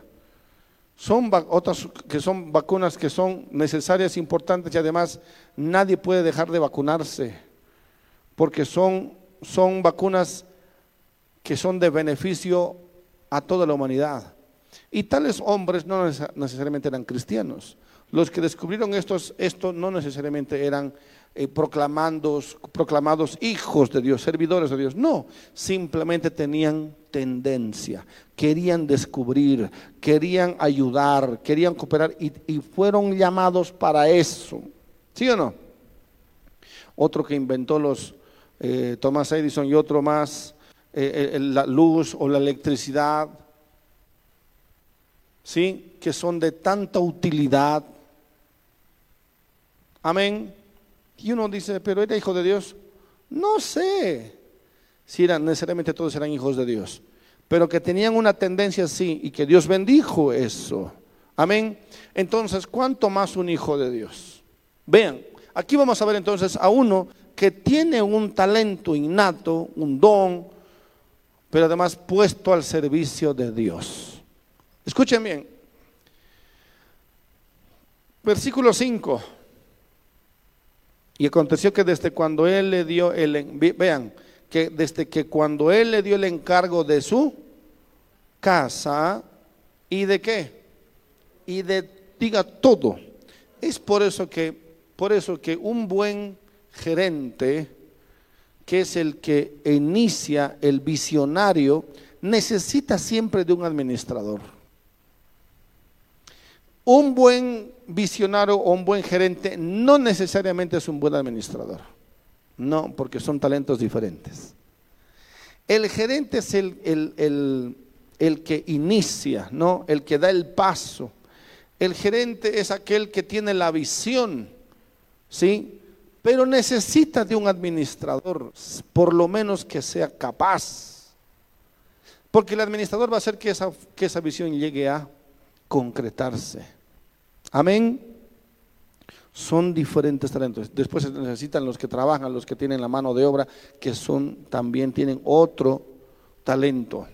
Son otras que son vacunas que son necesarias, importantes y además nadie puede dejar de vacunarse porque son, son vacunas que son de beneficio a toda la humanidad. Y tales hombres no necesariamente eran cristianos. Los que descubrieron estos, esto no necesariamente eran eh, proclamados, hijos de Dios, servidores de Dios. No, simplemente tenían tendencia, querían descubrir, querían ayudar, querían cooperar y, fueron llamados para eso. ¿Sí o no? Otro que inventó los eh, Thomas Edison y otro más eh, la luz o la electricidad, ¿sí? Que son de tanta utilidad. Amén. Y uno dice, pero era hijo de Dios. No sé si eran necesariamente todos eran hijos de Dios, pero que tenían una tendencia así y que Dios bendijo eso. Amén. Entonces, ¿cuánto más un hijo de Dios? Vean, aquí vamos a ver entonces a uno que tiene un talento innato, un don, pero además puesto al servicio de Dios. Escuchen bien. Versículo 5. Y aconteció que desde cuando él le dio el vean que desde que cuando él le dio el encargo de su casa y de qué? Y de diga todo. Es por eso que por eso que un buen gerente que es el que inicia el visionario, necesita siempre de un administrador. Un buen visionario o un buen gerente no necesariamente es un buen administrador. No, porque son talentos diferentes. El gerente es el, el, el, que inicia, ¿no? El que da el paso. El gerente es aquel que tiene la visión, ¿sí? Pero necesita de un administrador, por lo menos que sea capaz. Porque el administrador va a hacer que esa, que esa visión llegue a concretarse. Amén. Son diferentes talentos. Después se necesitan los que trabajan, los que tienen la mano de obra, que son también tienen otro talento.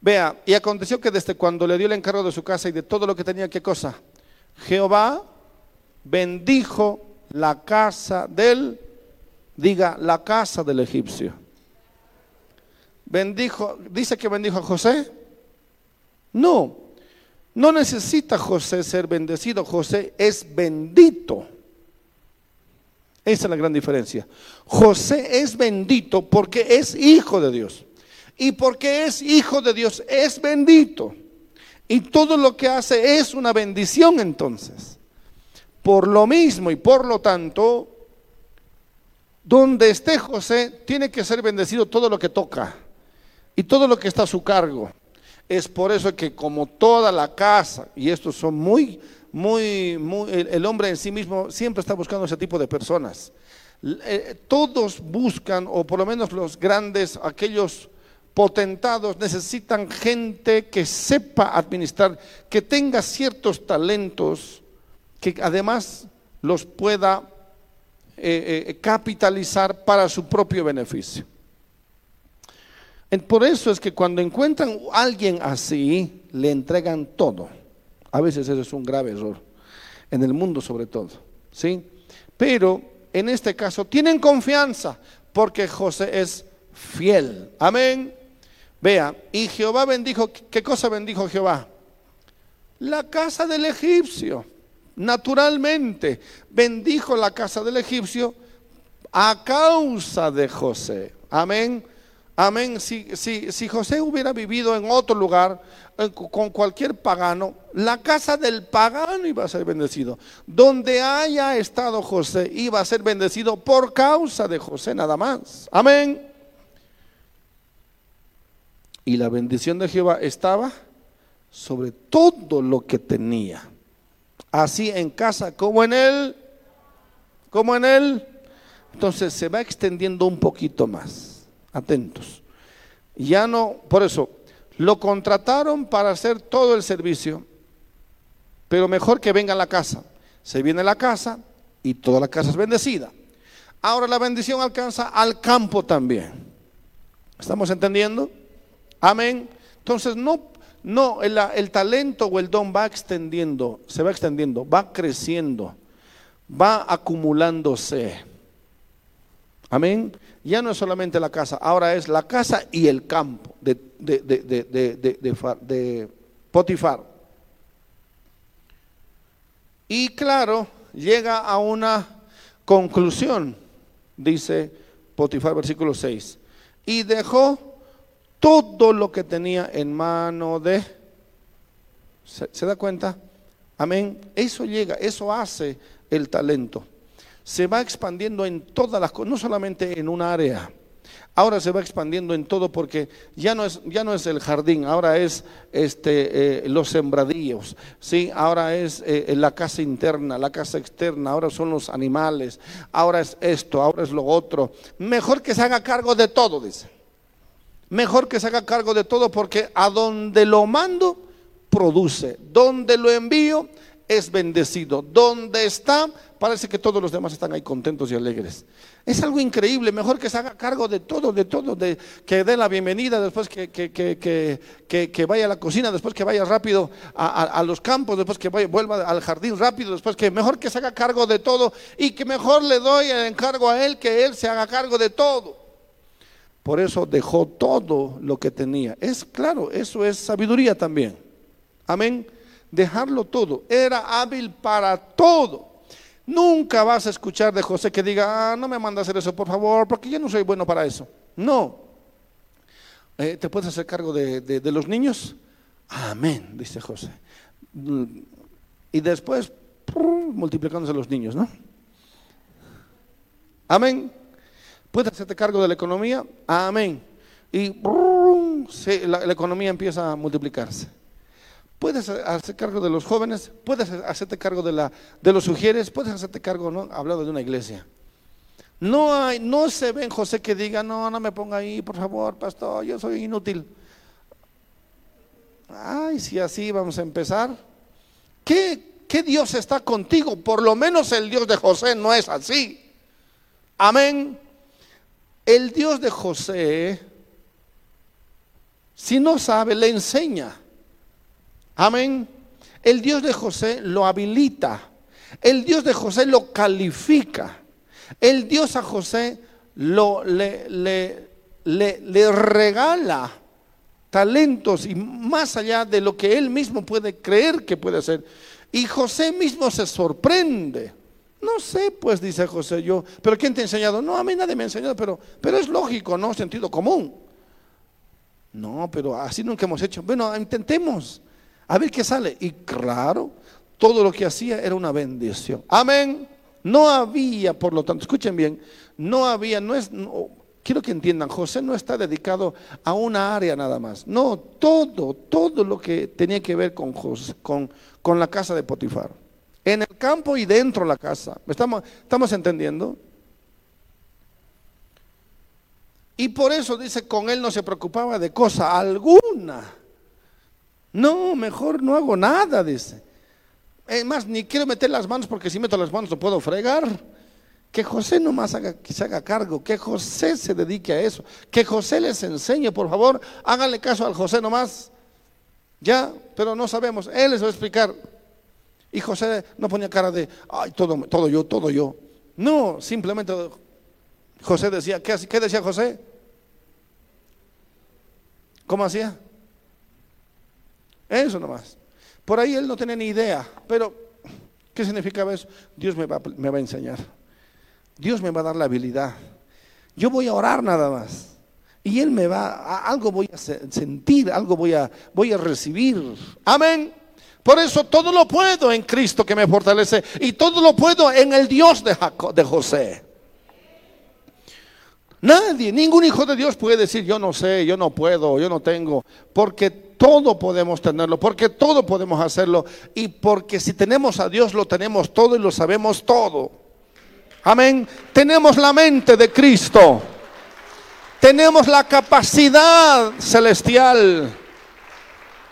Vea, y aconteció que desde cuando le dio el encargo de su casa y de todo lo que tenía, ¿qué cosa? Jehová bendijo la casa del, diga, la casa del egipcio. Bendijo, dice que bendijo a José. No, no necesita José ser bendecido, José es bendito. Esa es la gran diferencia. José es bendito porque es hijo de Dios. Y porque es hijo de Dios es bendito. Y todo lo que hace es una bendición entonces. Por lo mismo y por lo tanto, donde esté José, tiene que ser bendecido todo lo que toca y todo lo que está a su cargo. Es por eso que como toda la casa, y estos son muy, muy, muy, el, hombre en sí mismo siempre está buscando ese tipo de personas. Eh, todos buscan, o por lo menos los grandes, aquellos potentados, necesitan gente que sepa administrar, que tenga ciertos talentos, que además los pueda eh, eh, capitalizar para su propio beneficio. Por eso es que cuando encuentran a alguien así, le entregan todo. A veces eso es un grave error, en el mundo sobre todo. ¿sí? Pero en este caso tienen confianza porque José es fiel. Amén. Vea, y Jehová bendijo, ¿qué cosa bendijo Jehová? La casa del egipcio. Naturalmente, bendijo la casa del egipcio a causa de José. Amén. Amén. Si, si, José hubiera vivido en otro lugar, con cualquier pagano, la casa del pagano iba a ser bendecido. Donde haya estado José, iba a ser bendecido por causa de José nada más. Amén. Y la bendición de Jehová estaba sobre todo lo que tenía. Así en casa como en él, como en él. Entonces se va extendiendo un poquito más atentos. Ya no, por eso, lo contrataron para hacer todo el servicio, pero mejor que venga a la casa. Se viene a la casa y toda la casa es bendecida. Ahora la bendición alcanza al campo también. ¿Estamos entendiendo? Amén. Entonces no, no, el, el talento o el don va extendiendo, se va extendiendo, va creciendo, va acumulándose. Amén ya no es solamente la casa, ahora es la casa y el campo de, Potifar. Y claro, llega a una conclusión, dice Potifar versículo 6, y dejó todo lo que tenía en mano de... ¿Se, da cuenta? Amén. Eso llega, eso hace el talento se va expandiendo en todas las cosas, no solamente en un área. Ahora se va expandiendo en todo porque ya no es, ya no es el jardín, ahora es este, eh, los sembradíos, ¿sí? ahora es eh, la casa interna, la casa externa, ahora son los animales, ahora es esto, ahora es lo otro. Mejor que se haga cargo de todo, dice. Mejor que se haga cargo de todo porque a donde lo mando, produce. Donde lo envío, es bendecido. Donde está, parece que todos los demás están ahí contentos y alegres. Es algo increíble, mejor que se haga cargo de todo, de todo, de que dé la bienvenida, después que, que, que, que vaya a la cocina, después que vaya rápido a, los campos, después que vuelva al jardín rápido, después que mejor que se haga cargo de todo y que mejor le doy el encargo a él que él se haga cargo de todo. Por eso dejó todo lo que tenía. Es claro, eso es sabiduría también. Amén dejarlo todo. Era hábil para todo. Nunca vas a escuchar de José que diga, ah, no me manda hacer eso, por favor, porque yo no soy bueno para eso. No. Eh, ¿Te puedes hacer cargo de, los niños? Amén, dice José. Y después, multiplicándose los niños, ¿no? Amén. ¿Puedes hacerte cargo de la economía? Amén. Y la, economía empieza a multiplicarse. Puedes hacerte cargo de los jóvenes, puedes hacerte cargo de, la, de los sugieres, puedes hacerte cargo, ¿no? hablando de una iglesia. No, hay, no se ve en José que diga, no, no me ponga ahí, por favor, pastor, yo soy inútil. Ay, si así vamos a empezar. ¿Qué, ¿Qué Dios está contigo? Por lo menos el Dios de José no es así. Amén. El Dios de José, si no sabe, le enseña. Amén. El Dios de José lo habilita. El Dios de José lo califica. El Dios a José lo, le, regala talentos y más allá de lo que él mismo puede creer que puede hacer. Y José mismo se sorprende. No sé, pues dice José, yo, pero ¿quién te ha enseñado? No, a mí nadie me ha enseñado, pero, pero es lógico, ¿no? Sentido común. No, pero así nunca hemos hecho. Bueno, intentemos, a ver qué sale. Y claro, todo lo que hacía era una bendición. Amén. No había, por lo tanto, escuchen bien, no había, no es, quiero que entiendan, José no está dedicado a una área nada más. No, todo, todo lo que tenía que ver con, con, con la casa de Potifar. En el campo y dentro de la casa. ¿Estamos, ¿Estamos entendiendo? Y por eso dice, con él no se preocupaba de cosa alguna. No, mejor no hago nada, dice. Es más, ni quiero meter las manos porque si meto las manos lo puedo fregar. Que José nomás haga, que se haga cargo, que José se dedique a eso, que José les enseñe, por favor, háganle caso al José nomás. Ya, pero no sabemos, él les va a explicar. Y José no ponía cara de, ay, todo, todo yo, todo yo. No, simplemente José decía, ¿qué, ¿qué decía José? ¿Cómo hacía? Eso nomás. Por ahí él no tenía ni idea, pero ¿qué significaba eso? Dios me va, a enseñar. Dios me va a dar la habilidad. Yo voy a orar nada más. Y Él me va, algo voy a sentir, algo voy a, voy a recibir. Amén. Por eso todo lo puedo en Cristo que me fortalece y todo lo puedo en el Dios de, de José. Nadie, ningún hijo de Dios puede decir yo no sé, yo no puedo, yo no tengo, porque todo podemos tenerlo, porque todo podemos hacerlo y porque si tenemos a Dios lo tenemos todo y lo sabemos todo. Amén. Tenemos la mente de Cristo. Tenemos la capacidad celestial.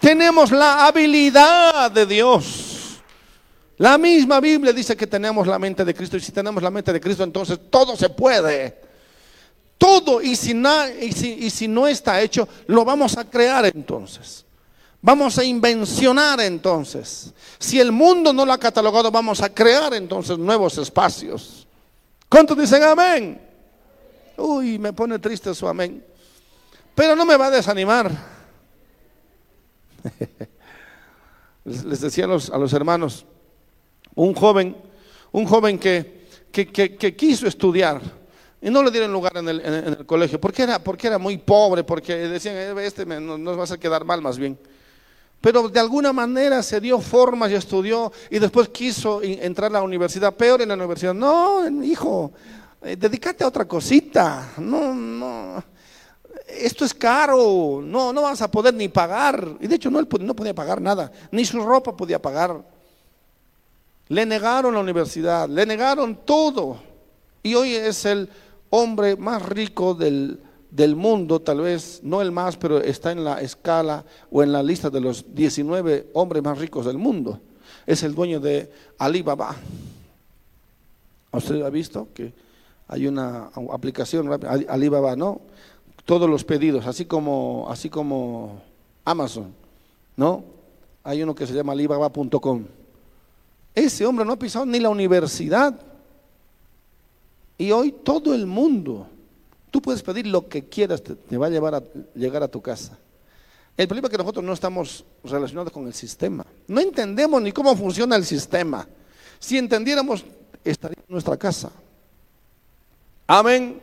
Tenemos la habilidad de Dios. La misma Biblia dice que tenemos la mente de Cristo y si tenemos la mente de Cristo entonces todo se puede. Todo y si, no está hecho, lo vamos a crear entonces. Vamos a invencionar entonces. Si el mundo no lo ha catalogado, vamos a crear entonces nuevos espacios. ¿Cuántos dicen amén? Uy, me pone triste su amén. Pero no me va a desanimar. Les decía a los, hermanos, un joven, un joven que, quiso estudiar y no le dieron lugar en el, colegio, porque era, porque era muy pobre, porque decían, eh, este nos va a quedar mal más bien. Pero de alguna manera se dio formas y estudió y después quiso entrar a la universidad, peor en la universidad. No, hijo, eh, dedícate a otra cosita. No, no esto es caro, no, no vas a poder ni pagar. Y de hecho no, él no podía pagar nada, ni su ropa podía pagar. Le negaron la universidad, le negaron todo. Y hoy es el hombre más rico del, del mundo, tal vez, no el más, pero está en la escala o en la lista de los 19 hombres más ricos del mundo. Es el dueño de Alibaba. ¿Usted ha visto que hay una aplicación, Alibaba, no? todos los pedidos, así como, así como Amazon, ¿no? Hay uno que se llama alibaba.com. Ese hombre no ha pisado ni la universidad. Y hoy todo el mundo, tú puedes pedir lo que quieras, te, va a llevar a llegar a tu casa. El problema es que nosotros no estamos relacionados con el sistema. No entendemos ni cómo funciona el sistema. Si entendiéramos, estaría en nuestra casa. Amén.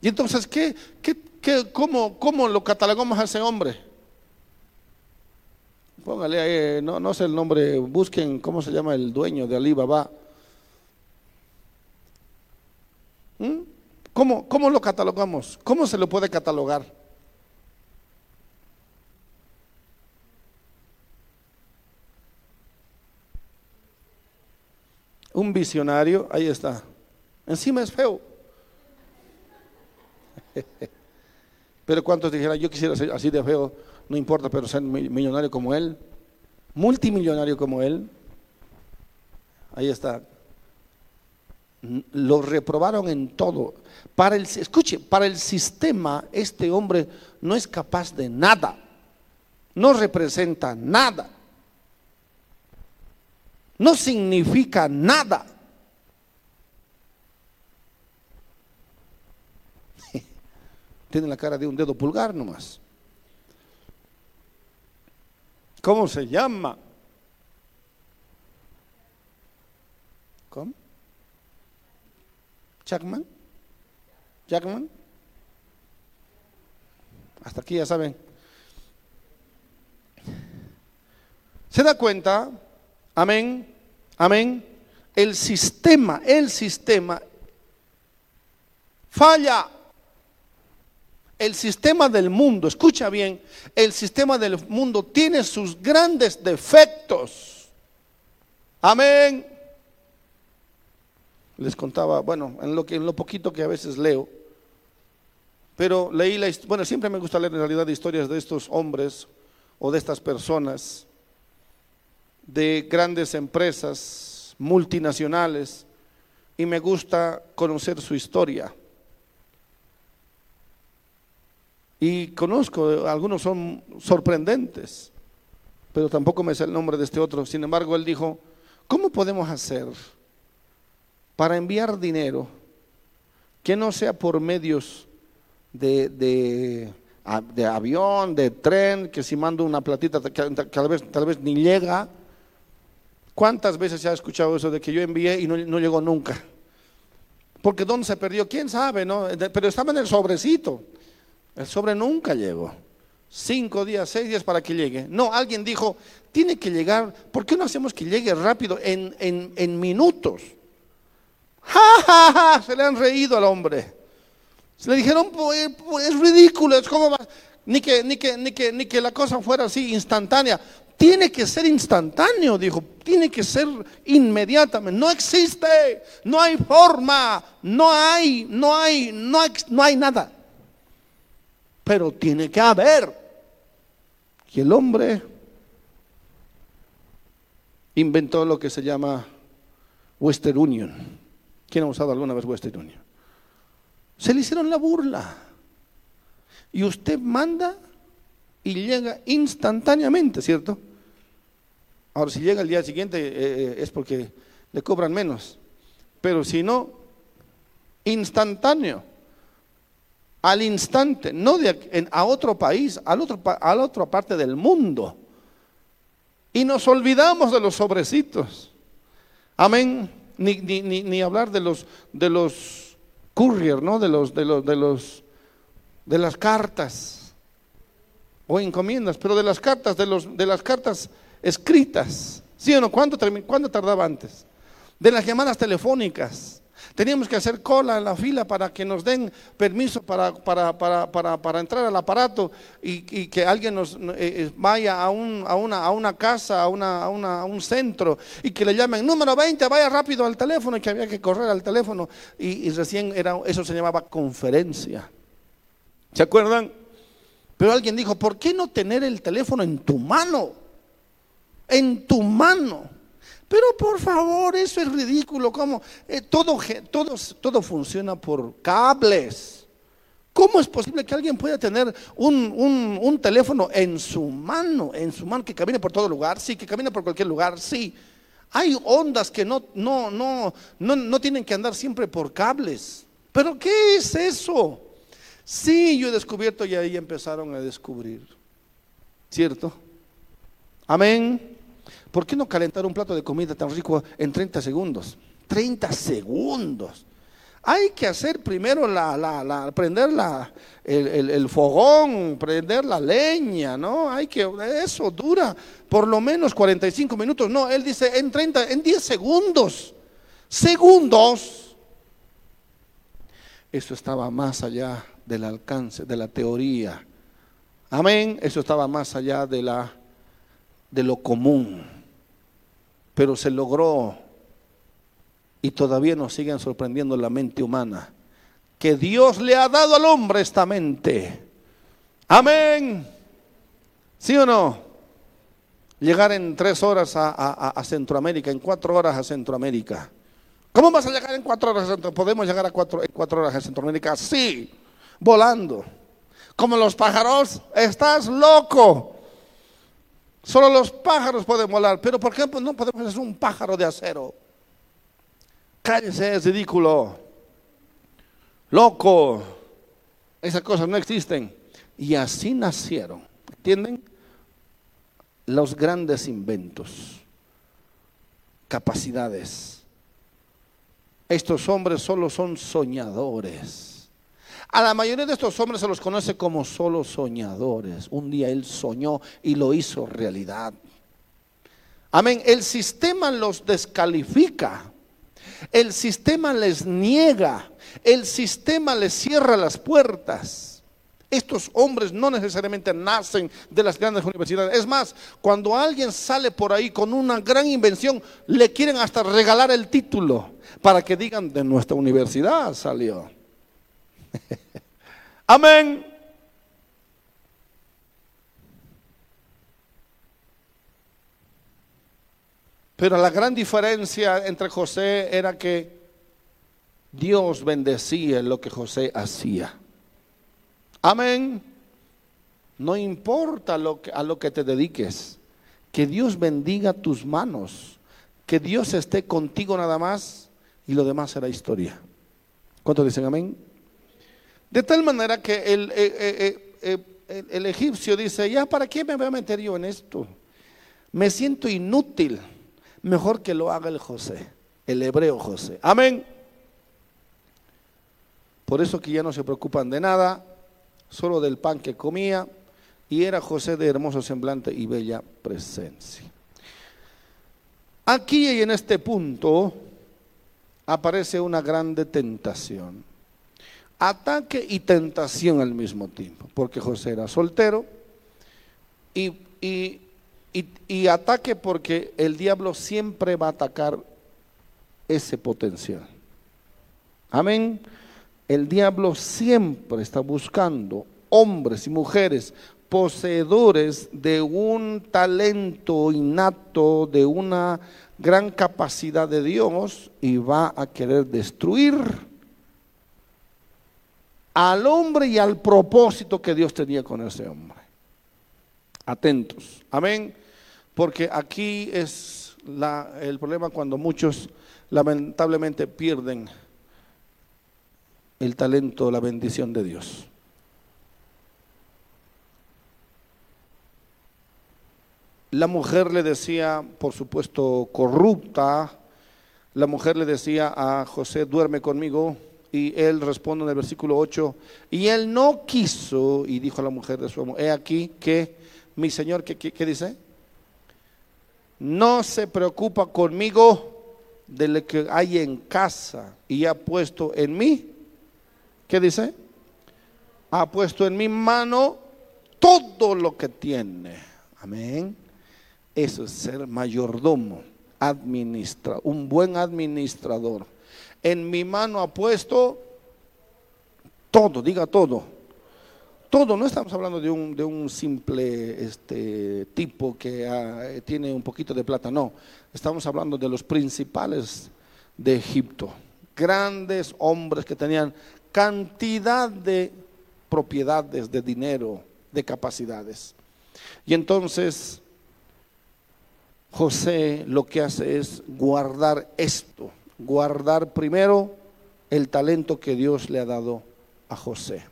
Y entonces, ¿qué, qué, qué, cómo, ¿cómo lo catalogamos a ese hombre? Póngale ahí, no, no sé el nombre, busquen cómo se llama el dueño de Alibaba. ¿Mm? ¿Cómo, ¿Cómo lo catalogamos? ¿Cómo se lo puede catalogar? Un visionario, ahí está. Encima es feo. Pero ¿cuántos dijeran, yo quisiera ser así de feo? No importa, pero ser millonario como él, multimillonario como él. Ahí está. Lo reprobaron en todo. Para el, escuche, para el sistema este hombre no es capaz de nada. No representa nada. No significa nada. Tiene la cara de un dedo pulgar nomás. ¿Cómo se llama? ¿Cómo? Jackman. Jackman. Hasta aquí ya saben. ¿Se da cuenta? Amén. Amén. El sistema, el sistema falla. El sistema del mundo, escucha bien, el sistema del mundo tiene sus grandes defectos. Amén. Les contaba, bueno, en lo, que, en lo poquito que a veces leo, pero leí la bueno, siempre me gusta leer en realidad historias de estos hombres o de estas personas, de grandes empresas multinacionales, y me gusta conocer su historia. Y conozco, algunos son sorprendentes, pero tampoco me sé el nombre de este otro. Sin embargo, él dijo, ¿cómo podemos hacer para enviar dinero que no sea por medios de, avión, de tren, que si mando una platita que tal vez, ni llega? ¿Cuántas veces se ha escuchado eso de que yo envié y no, llegó nunca? Porque ¿dónde se perdió? ¿Quién sabe? No? Pero estaba en el sobrecito. El sobre nunca llegó. Cinco días, seis días para que llegue. No, alguien dijo, tiene que llegar. ¿Por qué no hacemos que llegue rápido en, en, minutos? ¡Ja, ja, ja! Se le han reído al hombre. Se le dijeron, pues, pues, es ridículo, es como Ni que, ni, que, ni, que, ni que la cosa fuera así instantánea. Tiene que ser instantáneo, dijo. Tiene que ser inmediatamente. No existe, no hay forma, no hay, no hay, no hay, no hay nada pero tiene que haber. Y el hombre inventó lo que se llama Western Union. ¿Quién ha usado alguna vez Western Union? Se le hicieron la burla. Y usted manda y llega instantáneamente, ¿cierto? Ahora, si llega el día siguiente eh, eh, es porque le cobran menos. Pero si no, instantáneo al instante, no de, a otro país, al otro, a la otra parte del mundo. Y nos olvidamos de los sobrecitos. Amén. Ni, ni, ni, hablar de los, de los courier, ¿no? De los, de los, de los, de las cartas o encomiendas, pero de las cartas, de, los, de las cartas escritas. ¿Sí o no? ¿Cuánto, ¿Cuánto tardaba antes? De las llamadas telefónicas. Teníamos que hacer cola en la fila para que nos den permiso para, para, entrar al aparato y, que alguien nos eh, eh, vaya a, un, a, una, a una casa, a, una, a, un centro y que le llamen número 20, vaya rápido al teléfono y que había que correr al teléfono. Y, recién era, eso se llamaba conferencia. ¿Se acuerdan? Pero alguien dijo, ¿por qué no tener el teléfono en tu mano? En tu mano. Pero por favor, eso es ridículo. ¿Cómo? Eh, todo, todo, todo funciona por cables. ¿Cómo es posible que alguien pueda tener un, un, teléfono en su mano, en su mano, que camine por todo lugar? Sí, que camine por cualquier lugar, sí. Hay ondas que no, no, no, no, no tienen que andar siempre por cables. ¿Pero qué es eso? Sí, yo he descubierto y ahí empezaron a descubrir. ¿Cierto? Amén. ¿Por qué no calentar un plato de comida tan rico en 30 segundos? 30 segundos. Hay que hacer primero la, la, prender la, el, fogón, prender la leña, ¿no? Hay que, eso dura por lo menos 45 minutos. No, él dice en 30, en 10 segundos. Segundos. eso estaba más allá del alcance, de la teoría. Amén, eso estaba más allá de, la, de lo común. Pero se logró y todavía nos siguen sorprendiendo la mente humana. Que Dios le ha dado al hombre esta mente. Amén. ¿Sí o no? Llegar en tres horas a, Centroamérica, en cuatro horas a Centroamérica. ¿Cómo vas a llegar en cuatro horas? ¿Podemos llegar a cuatro, en cuatro horas a Centroamérica? Sí, volando. Como los pájaros, estás loco. Solo los pájaros pueden volar, pero ¿por qué no podemos hacer un pájaro de acero? Cállese, es ridículo. Loco. Esas cosas no existen. Y así nacieron. ¿Entienden? Los grandes inventos, capacidades. Estos hombres solo son soñadores. A la mayoría de estos hombres se los conoce como solo soñadores. Un día él soñó y lo hizo realidad. Amén. El sistema los descalifica. El sistema les niega. El sistema les cierra las puertas. Estos hombres no necesariamente nacen de las grandes universidades. Es más, cuando alguien sale por ahí con una gran invención, le quieren hasta regalar el título para que digan de nuestra universidad salió. Amén. Pero la gran diferencia entre José era que Dios bendecía lo que José hacía. Amén. No importa lo que, a lo que te dediques. Que Dios bendiga tus manos. Que Dios esté contigo nada más y lo demás será historia. ¿Cuántos dicen amén? De tal manera que el, eh, eh, eh, el egipcio dice, ya, ¿para qué me voy a meter yo en esto? Me siento inútil. Mejor que lo haga el José, el hebreo José. Amén. Por eso que ya no se preocupan de nada, solo del pan que comía, y era José de hermoso semblante y bella presencia. Aquí y en este punto aparece una grande tentación. Ataque y tentación al mismo tiempo, porque José era soltero y, y, y ataque porque el diablo siempre va a atacar ese potencial. Amén. El diablo siempre está buscando hombres y mujeres poseedores de un talento innato, de una gran capacidad de Dios y va a querer destruir al hombre y al propósito que Dios tenía con ese hombre. Atentos. Amén. Porque aquí es el problema cuando muchos lamentablemente pierden el talento, la bendición de Dios. La mujer le decía, por supuesto, corrupta, la mujer le decía a José, duerme conmigo, y él responde en el versículo 8, y él no quiso, y dijo a la mujer de su amo, he aquí que mi señor, ¿qué, qué dice? No se preocupa conmigo de lo que hay en casa y ha puesto en mí ¿Qué dice? Ha puesto en mi mano todo lo que tiene. Amén. Eso es ser mayordomo, administra, un buen administrador. En mi mano ha puesto todo, diga todo. Todo, no estamos hablando de un, de un simple este, tipo que ah, tiene un poquito de plata, no. Estamos hablando de los principales de Egipto. Grandes hombres que tenían cantidad de propiedades, de dinero, de capacidades. Y entonces José lo que hace es guardar esto, guardar primero el talento que Dios le ha dado a José.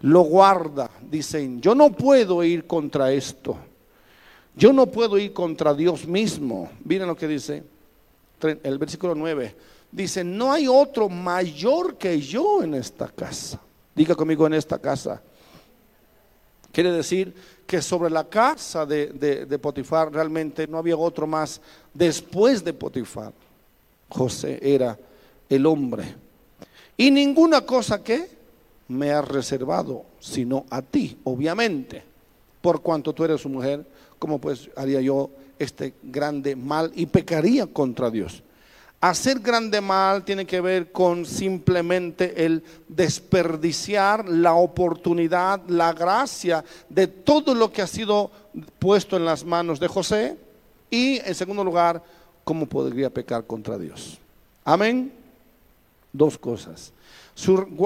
Lo guarda, dicen, yo no puedo ir contra esto. Yo no puedo ir contra Dios mismo. Miren lo que dice el versículo 9 dice, no hay otro mayor que yo en esta casa. Diga conmigo en esta casa. Quiere decir que sobre la casa de, de, Potifar realmente no había otro más después de Potifar. José era el hombre. Y ninguna cosa que me ha reservado, sino a ti, obviamente, por cuanto tú eres su mujer, ¿cómo pues haría yo este grande mal y pecaría contra Dios? Hacer grande mal tiene que ver con simplemente el desperdiciar la oportunidad, la gracia de todo lo que ha sido puesto en las manos de José. Y en segundo lugar, cómo podría pecar contra Dios. Amén. Dos cosas.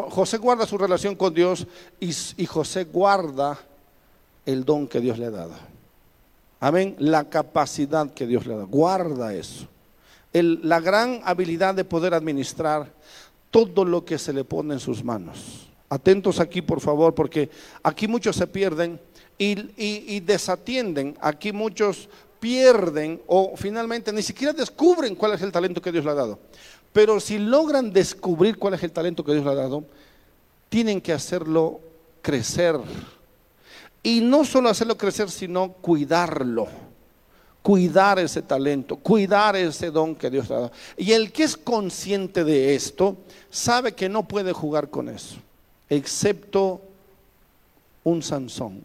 José guarda su relación con Dios y, José guarda el don que Dios le ha dado. Amén. La capacidad que Dios le ha dado. Guarda eso la gran habilidad de poder administrar todo lo que se le pone en sus manos. Atentos aquí, por favor, porque aquí muchos se pierden y, desatienden, aquí muchos pierden o finalmente ni siquiera descubren cuál es el talento que Dios le ha dado. Pero si logran descubrir cuál es el talento que Dios le ha dado, tienen que hacerlo crecer. Y no solo hacerlo crecer, sino cuidarlo cuidar ese talento, cuidar ese don que Dios ha dado. Y el que es consciente de esto, sabe que no puede jugar con eso, excepto un Sansón.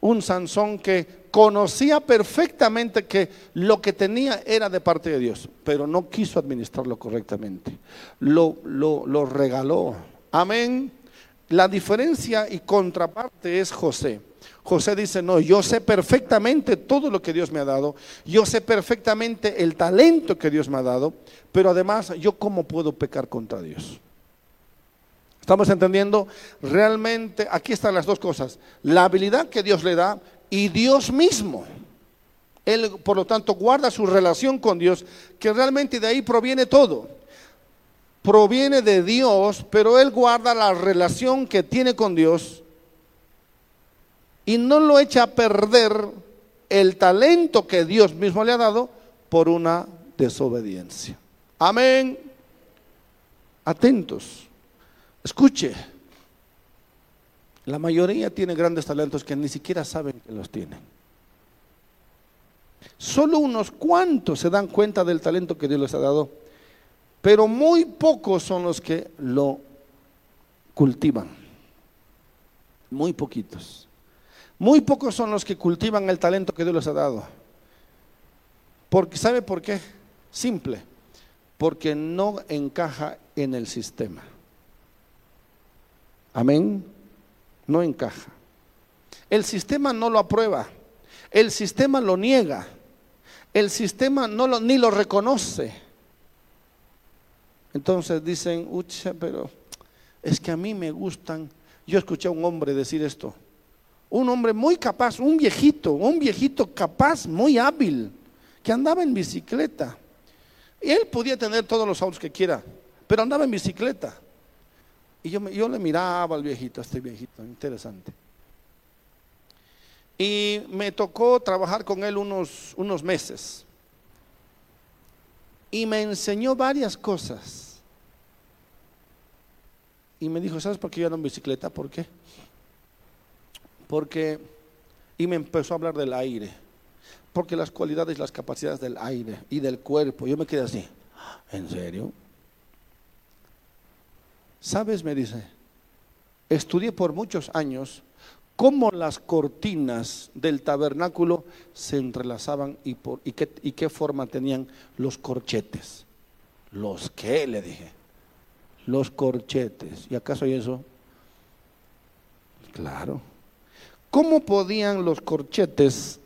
Un Sansón que conocía perfectamente que lo que tenía era de parte de Dios, pero no quiso administrarlo correctamente. Lo, lo, regaló. Amén. La diferencia y contraparte es José. José dice, no, yo sé perfectamente todo lo que Dios me ha dado, yo sé perfectamente el talento que Dios me ha dado, pero además yo cómo puedo pecar contra Dios. ¿Estamos entendiendo? Realmente aquí están las dos cosas, la habilidad que Dios le da y Dios mismo. Él, por lo tanto, guarda su relación con Dios, que realmente de ahí proviene todo. Proviene de Dios, pero Él guarda la relación que tiene con Dios y no lo echa a perder el talento que Dios mismo le ha dado por una desobediencia. Amén. Atentos. Escuche. La mayoría tiene grandes talentos que ni siquiera saben que los tienen. Solo unos cuantos se dan cuenta del talento que Dios les ha dado, pero muy pocos son los que lo cultivan. Muy poquitos. Muy pocos son los que cultivan el talento que Dios les ha dado. Porque, ¿Sabe por qué? Simple. Porque no encaja en el sistema. Amén. No encaja. El sistema no lo aprueba. El sistema lo niega. El sistema no lo, ni lo reconoce. Entonces dicen, ucha, pero es que a mí me gustan. Yo escuché a un hombre decir esto un hombre muy capaz, un viejito, un viejito capaz, muy hábil, que andaba en bicicleta. Y él podía tener todos los autos que quiera, pero andaba en bicicleta. Y yo, yo le miraba al viejito, a este viejito, interesante. Y me tocó trabajar con él unos, unos meses. Y me enseñó varias cosas. Y me dijo, ¿sabes por qué yo ando en bicicleta? ¿Por qué? porque, y me empezó a hablar del aire, porque las cualidades, las capacidades del aire y del cuerpo, yo me quedé así, ¿en serio? ¿Sabes? Me dice, estudié por muchos años cómo las cortinas del tabernáculo se entrelazaban y, qué, qué forma tenían los corchetes. ¿Los qué? Le dije. Los corchetes. ¿Y acaso hay eso? Claro. ¿Cómo podían los corchetes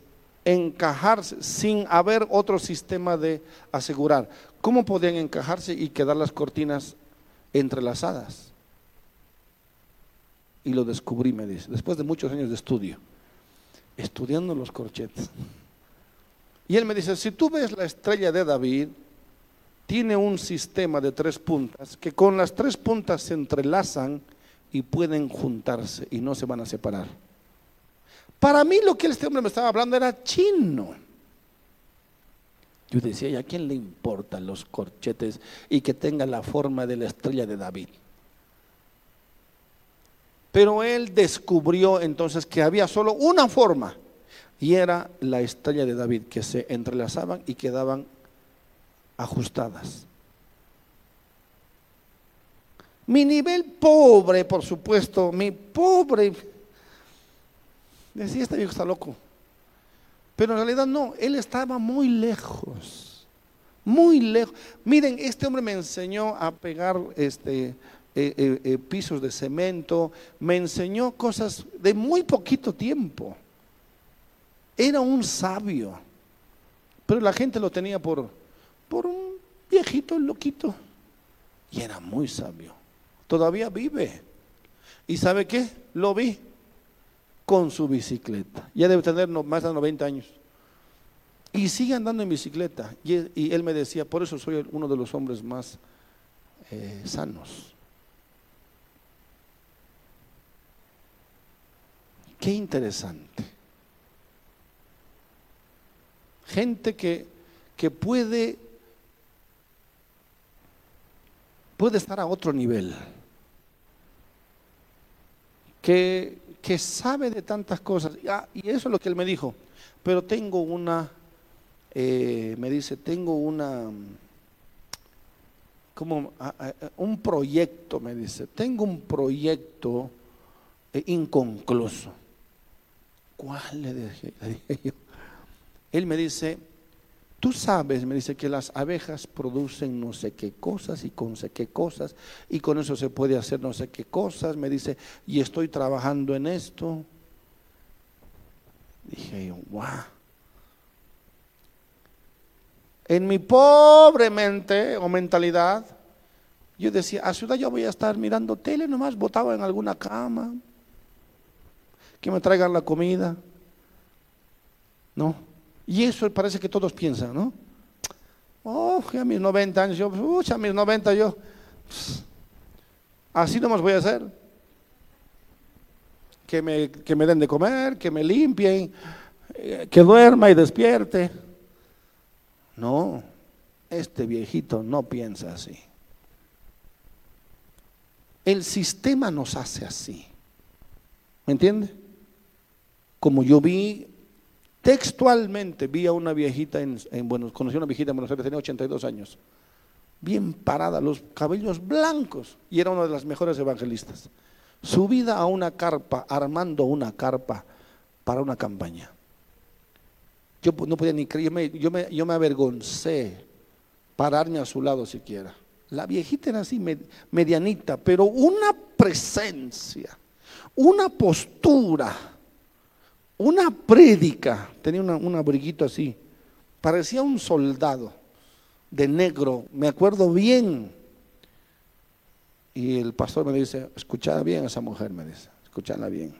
encajarse sin haber otro sistema de asegurar? ¿Cómo podían encajarse y quedar las cortinas entrelazadas? Y lo descubrí, me dice, después de muchos años de estudio, estudiando los corchetes. Y él me dice, si tú ves la estrella de David, tiene un sistema de tres puntas que con las tres puntas se entrelazan y pueden juntarse y no se van a separar. Para mí lo que este hombre me estaba hablando era chino. Yo decía, ¿y a quién le importan los corchetes y que tenga la forma de la estrella de David? Pero él descubrió entonces que había solo una forma y era la estrella de David, que se entrelazaban y quedaban ajustadas. Mi nivel pobre, por supuesto, mi pobre. Decía, este viejo está loco. Pero en realidad no, él estaba muy lejos, muy lejos. Miren, este hombre me enseñó a pegar este, eh, eh, eh, pisos de cemento, me enseñó cosas de muy poquito tiempo. Era un sabio, pero la gente lo tenía por, por un viejito loquito. Y era muy sabio. Todavía vive. ¿Y sabe qué? Lo vi con su bicicleta. Ya debe tener más de 90 años. Y sigue andando en bicicleta. Y, él me decía, por eso soy uno de los hombres más eh, sanos. Qué interesante. Gente que, que puede, puede estar a otro nivel. Que, que sabe de tantas cosas. Ah, y eso es lo que él me dijo. Pero tengo una, eh, me dice, tengo una, como ah, ah, un proyecto, me dice, tengo un proyecto eh, inconcluso. ¿Cuál le dije, yo? Él me dice, tú sabes, me dice que las abejas producen no sé qué cosas y con sé qué cosas y con eso se puede hacer no sé qué cosas. Me dice, y estoy trabajando en esto. Dije yo, wow. En mi pobre mente o mentalidad, yo decía, a ciudad yo voy a estar mirando tele nomás, botaba en alguna cama, que me traigan la comida. ¿No? Y eso parece que todos piensan, ¿no? Oh, a mis 90 años, yo, a mis 90 yo, así nomás voy a hacer. Que me, que me den de comer, que me limpien, eh, que duerma y despierte. No, este viejito no piensa así. El sistema nos hace así. ¿Me entiende? como yo vi textualmente, vi a una viejita en, Buenos conocí a una viejita en Buenos Aires, tenía 82 años, bien parada, los cabellos blancos, y era una de las mejores evangelistas. Subida a una carpa, armando una carpa para una campaña. Yo no podía ni creer, yo me avergoncé pararme a su lado siquiera. La viejita era así, medianita, pero una presencia, una postura una prédica, tenía un abriguito así, parecía un soldado de negro, me acuerdo bien. Y el pastor me dice, escuchad bien a esa mujer, me dice, escuchadla bien,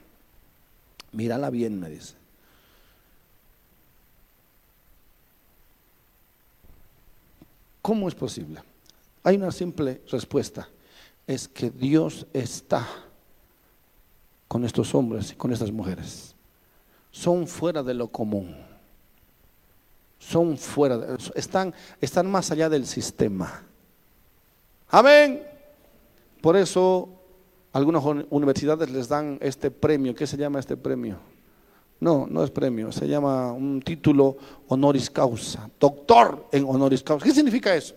mírala bien, me dice. ¿Cómo es posible? Hay una simple respuesta, es que Dios está con estos hombres y con estas mujeres son fuera de lo común. Son fuera, de, están, están más allá del sistema. Amén. Por eso algunas universidades les dan este premio. ¿Qué se llama este premio? No, no es premio, se llama un título honoris causa, doctor en honoris causa. ¿Qué significa eso?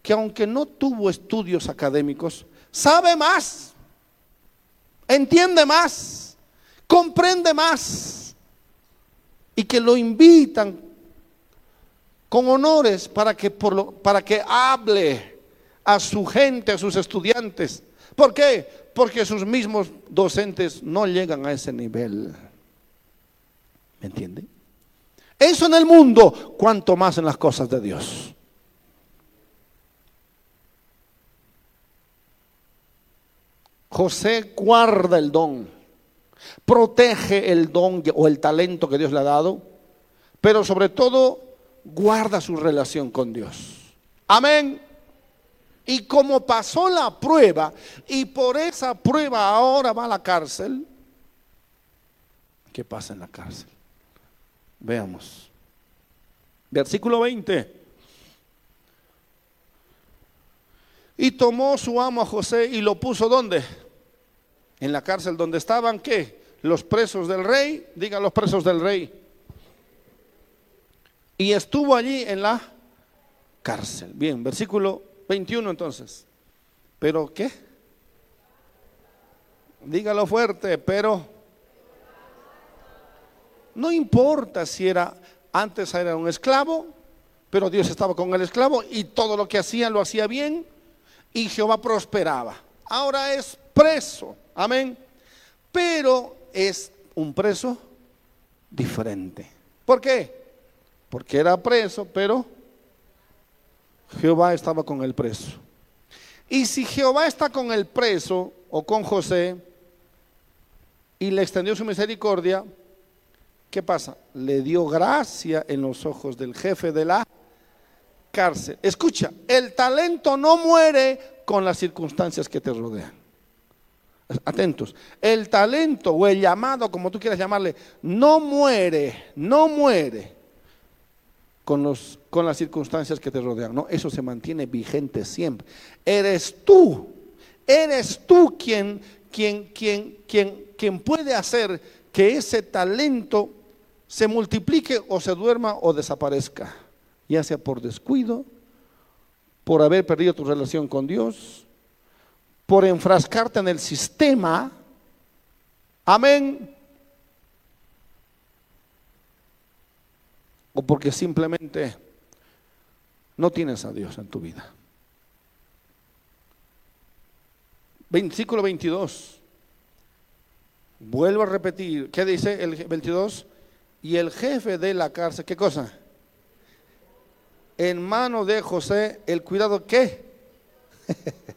Que aunque no tuvo estudios académicos, sabe más, entiende más, comprende más y que lo invitan con honores para que, por lo, para que hable a su gente, a sus estudiantes. ¿Por qué? Porque sus mismos docentes no llegan a ese nivel. ¿Me entiende? Eso en el mundo, cuanto más en las cosas de Dios. José guarda el don protege el don o el talento que Dios le ha dado, pero sobre todo guarda su relación con Dios. Amén. Y como pasó la prueba y por esa prueba ahora va a la cárcel, ¿qué pasa en la cárcel? Veamos. Versículo 20. Y tomó su amo a José y lo puso ¿dónde? En la cárcel donde estaban, ¿qué? Los presos del rey, digan los presos del rey. Y estuvo allí en la cárcel. Bien, versículo 21 entonces. ¿Pero qué? dígalo fuerte, pero no importa si era antes era un esclavo, pero Dios estaba con el esclavo y todo lo que hacía lo hacía bien y Jehová prosperaba. Ahora es preso, amén. Pero es un preso diferente. ¿Por qué? Porque era preso, pero Jehová estaba con el preso. Y si Jehová está con el preso o con José y le extendió su misericordia, ¿qué pasa? Le dio gracia en los ojos del jefe de la cárcel. Escucha, el talento no muere con las circunstancias que te rodean. Atentos, el talento o el llamado, como tú quieras llamarle, no muere, no muere con, los, con las circunstancias que te rodean. No, eso se mantiene vigente siempre. Eres tú, eres tú quien, quien, quien, quien, quien puede hacer que ese talento se multiplique o se duerma o desaparezca, ya sea por descuido, por haber perdido tu relación con Dios, por enfrascarte en el sistema. Amén. O porque simplemente no tienes a Dios en tu vida. Versículo 22. Vuelvo a repetir. ¿Qué dice el 22? Y el jefe de la cárcel, ¿qué cosa? En mano de José, el cuidado, ¿qué?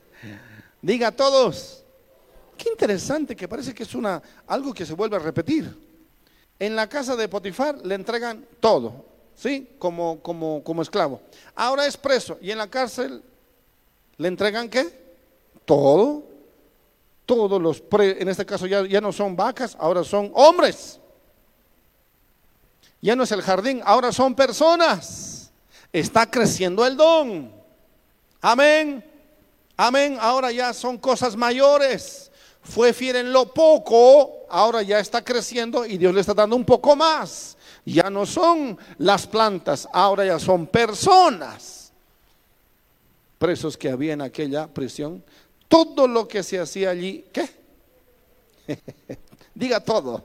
Diga a todos. Qué interesante que parece que es una, algo que se vuelve a repetir. En la casa de Potifar le entregan todo, ¿sí? Como, como, como esclavo. Ahora es preso y en la cárcel le entregan qué? Todo. Todos los, pre, en este caso ya, ya no son vacas, ahora son hombres. Ya no es el jardín, ahora son personas. Está creciendo el don. Amén. Amén. Ahora ya son cosas mayores. Fue fiel en lo poco, ahora ya está creciendo y Dios le está dando un poco más. Ya no son las plantas, ahora ya son personas. Presos que había en aquella prisión. Todo lo que se hacía allí, ¿qué? Diga todo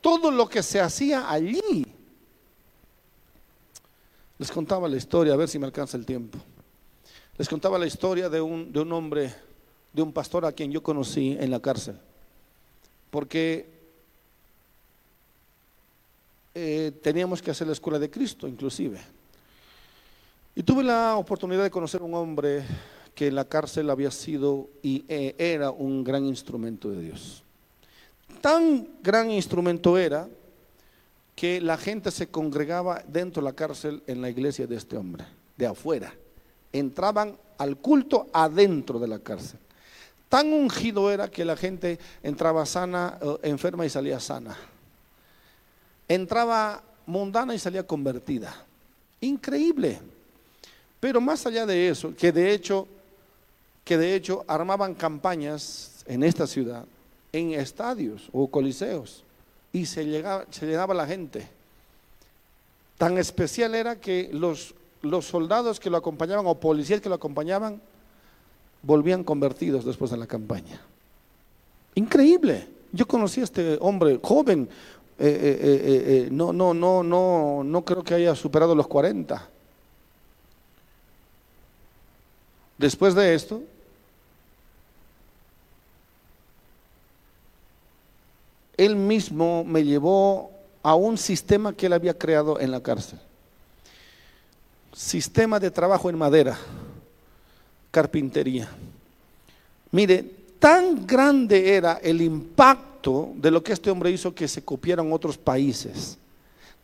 todo lo que se hacía allí. Les contaba la historia, a ver si me alcanza el tiempo. Les contaba la historia de un, de un hombre, de un pastor a quien yo conocí en la cárcel. Porque eh, teníamos que hacer la escuela de Cristo, inclusive. Y tuve la oportunidad de conocer a un hombre que en la cárcel había sido y eh, era un gran instrumento de Dios tan gran instrumento era que la gente se congregaba dentro de la cárcel en la iglesia de este hombre, de afuera. Entraban al culto adentro de la cárcel. Tan ungido era que la gente entraba sana, eh, enferma y salía sana. Entraba mundana y salía convertida. Increíble. Pero más allá de eso, que de hecho, que de hecho armaban campañas en esta ciudad en estadios o coliseos y se, llegaba, se llenaba la gente. Tan especial era que los, los soldados que lo acompañaban o policías que lo acompañaban volvían convertidos después de la campaña. Increíble. Yo conocí a este hombre joven, eh, eh, eh, no, no, no, no, no creo que haya superado los 40. Después de esto, él mismo me llevó a un sistema que él había creado en la cárcel. Sistema de trabajo en madera, carpintería. Mire, tan grande era el impacto de lo que este hombre hizo que se copiaron otros países,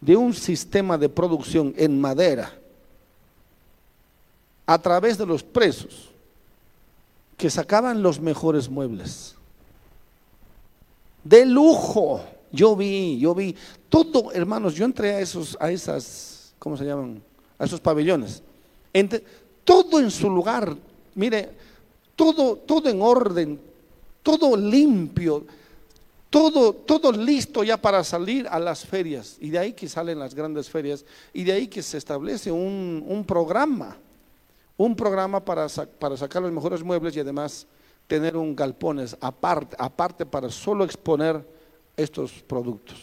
de un sistema de producción en madera, a través de los presos, que sacaban los mejores muebles de lujo. Yo vi, yo vi todo, hermanos, yo entré a esos, a esas, ¿cómo se llaman? A esos pabellones. todo en su lugar, mire, todo, todo en orden, todo limpio, todo, todo listo ya para salir a las ferias. Y de ahí que salen las grandes ferias y de ahí que se establece un, un programa, un programa para, para sacar los mejores muebles y además tener un galpones aparte, aparte para solo exponer estos productos.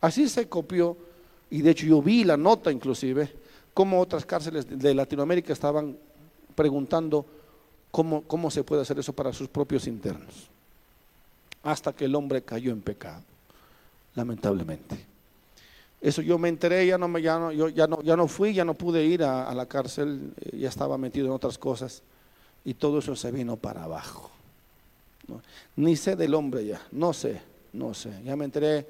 Así se copió, y de hecho yo vi la nota inclusive, cómo otras cárceles de Latinoamérica estaban preguntando cómo, cómo se puede hacer eso para sus propios internos. Hasta que el hombre cayó en pecado, lamentablemente. Eso yo me enteré, ya no, me, ya no, yo ya no, ya no fui, ya no pude ir a, la cárcel, eh, ya estaba metido en otras cosas y todo eso se vino para abajo. Ni sé del hombre ya, no sé, no sé. Ya me enteré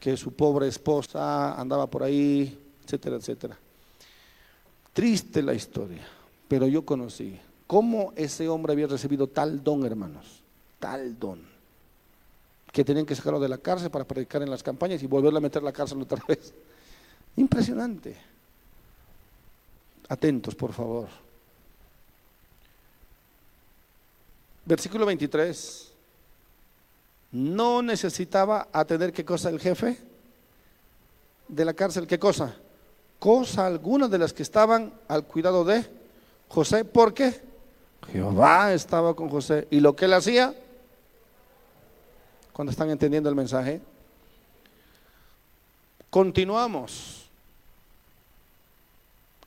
que su pobre esposa andaba por ahí, etcétera, etcétera. Triste la historia, pero yo conocí cómo ese hombre había recibido tal don, hermanos, tal don, que tenían que sacarlo de la cárcel para predicar en las campañas y volverlo a meter la cárcel otra vez. Impresionante. Atentos, por favor. Versículo 23. No necesitaba atender qué cosa el jefe de la cárcel, qué cosa. Cosa alguna de las que estaban al cuidado de José. ¿Por qué? Jehová estaba con José. Y lo que él hacía, cuando están entendiendo el mensaje, continuamos.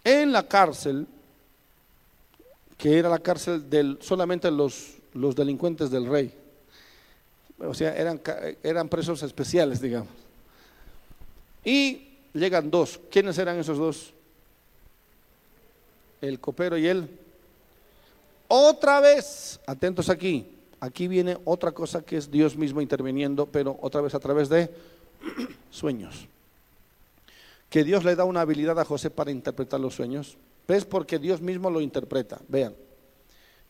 En la cárcel, que era la cárcel del solamente los los delincuentes del rey. O sea, eran, eran presos especiales, digamos. Y llegan dos. ¿Quiénes eran esos dos? El copero y él. Otra vez, atentos aquí, aquí viene otra cosa que es Dios mismo interviniendo, pero otra vez a través de sueños. Que Dios le da una habilidad a José para interpretar los sueños. ¿Ves? Porque Dios mismo lo interpreta. Vean.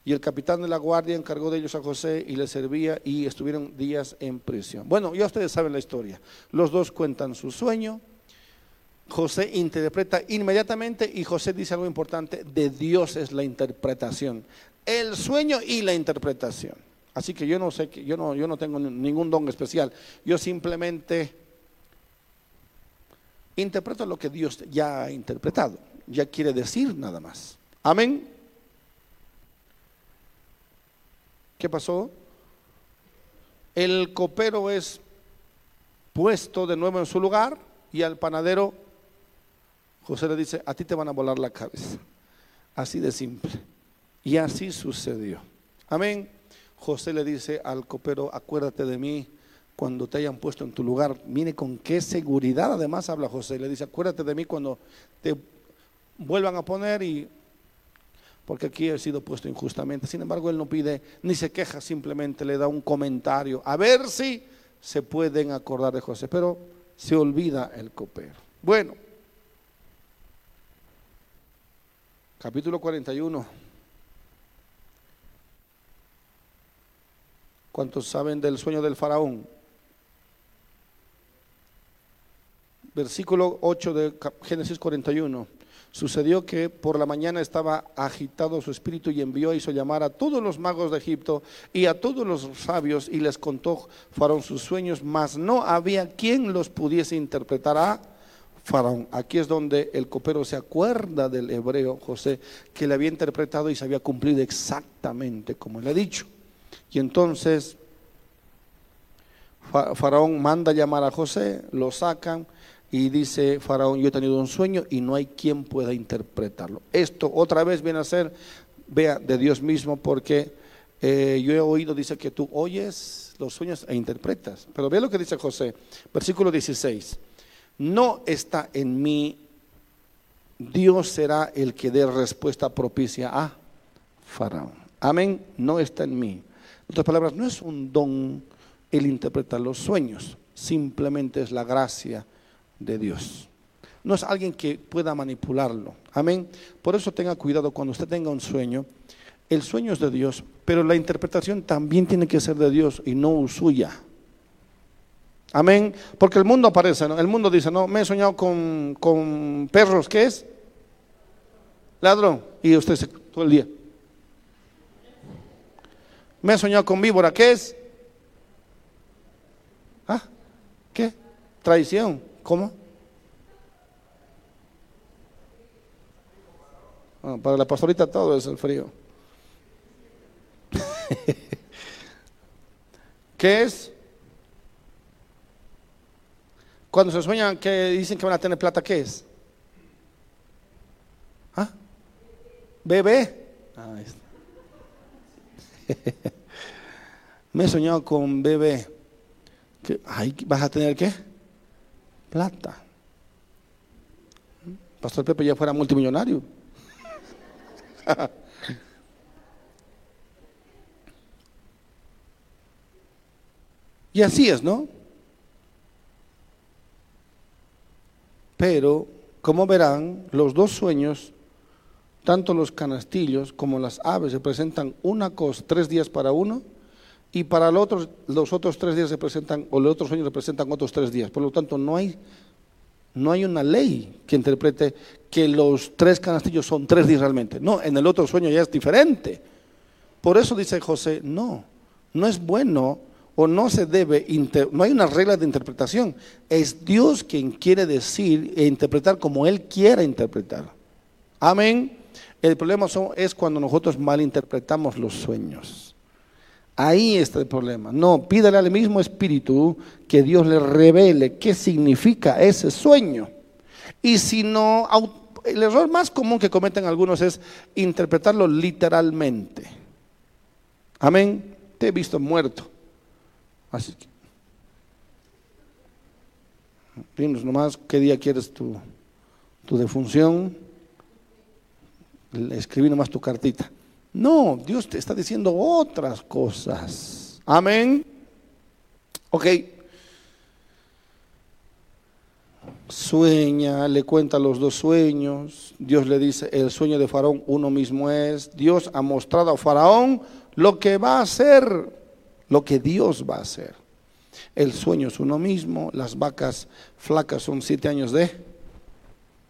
Y el capitán de la guardia encargó de ellos a José y le servía y estuvieron días en prisión. Bueno, ya ustedes saben la historia. Los dos cuentan su sueño. José interpreta inmediatamente y José dice algo importante, de Dios es la interpretación. El sueño y la interpretación. Así que yo no sé, yo no, yo no tengo ningún don especial. Yo simplemente interpreto lo que Dios ya ha interpretado. Ya quiere decir nada más. Amén. ¿Qué pasó? El copero es puesto de nuevo en su lugar y al panadero José le dice, a ti te van a volar la cabeza. Así de simple. Y así sucedió. Amén. José le dice al copero, acuérdate de mí cuando te hayan puesto en tu lugar. Mire con qué seguridad además habla José. Le dice, acuérdate de mí cuando te vuelvan a poner y porque aquí he sido puesto injustamente. Sin embargo, él no pide ni se queja, simplemente le da un comentario, a ver si se pueden acordar de José, pero se olvida el copero. Bueno, capítulo 41. ¿Cuántos saben del sueño del faraón? Versículo 8 de Génesis 41. Sucedió que por la mañana estaba agitado su espíritu y envió, hizo llamar a todos los magos de Egipto y a todos los sabios y les contó Faraón sus sueños, mas no había quien los pudiese interpretar a Faraón. Aquí es donde el copero se acuerda del hebreo José que le había interpretado y se había cumplido exactamente como le ha dicho. Y entonces Faraón manda llamar a José, lo sacan y dice Faraón, yo he tenido un sueño y no hay quien pueda interpretarlo. Esto otra vez viene a ser, vea, de Dios mismo, porque eh, yo he oído, dice que tú oyes los sueños e interpretas. Pero vea lo que dice José, versículo 16. No está en mí, Dios será el que dé respuesta propicia a Faraón. Amén, no está en mí. En otras palabras, no es un don el interpretar los sueños, simplemente es la gracia de Dios. No es alguien que pueda manipularlo. Amén. Por eso tenga cuidado cuando usted tenga un sueño. El sueño es de Dios, pero la interpretación también tiene que ser de Dios y no suya. Amén. Porque el mundo aparece, El mundo dice, no, me he soñado con, con perros, ¿qué es? Ladrón. Y usted se, todo el día. Me he soñado con víbora, ¿qué es? ¿Ah? ¿Qué? Traición. ¿Cómo? Ah, para la pastorita todo es el frío. ¿Qué es? Cuando se sueñan que dicen que van a tener plata, ¿qué es? ¿Ah? Bebé. Ah, Me he soñado con bebé. ¿Vas a tener qué? Plata. Pastor Pepe ya fuera multimillonario. y así es, ¿no? Pero, como verán, los dos sueños, tanto los canastillos como las aves, representan una cosa, tres días para uno, y para los otros, tres días representan, o los otros sueños representan otros tres días. Por lo tanto, no hay, no hay una ley que interprete que los tres canastillos son tres días realmente. No, en el otro sueño ya es diferente. Por eso dice José, no, no es bueno o no se debe, no hay una regla de interpretación. Es Dios quien quiere decir e interpretar como Él quiera interpretar. Amén. El problema es cuando nosotros malinterpretamos los sueños. Ahí está el problema. No, pídale al mismo espíritu que Dios le revele qué significa ese sueño. Y si no, el error más común que cometen algunos es interpretarlo literalmente. Amén. Te he visto muerto. Así que, dinos nomás qué día quieres tu, tu defunción. Escribí nomás tu cartita. No, Dios te está diciendo otras cosas. Amén. Ok. Sueña, le cuenta los dos sueños. Dios le dice, el sueño de Faraón uno mismo es. Dios ha mostrado a Faraón lo que va a hacer lo que Dios va a hacer. El sueño es uno mismo, las vacas flacas son siete años de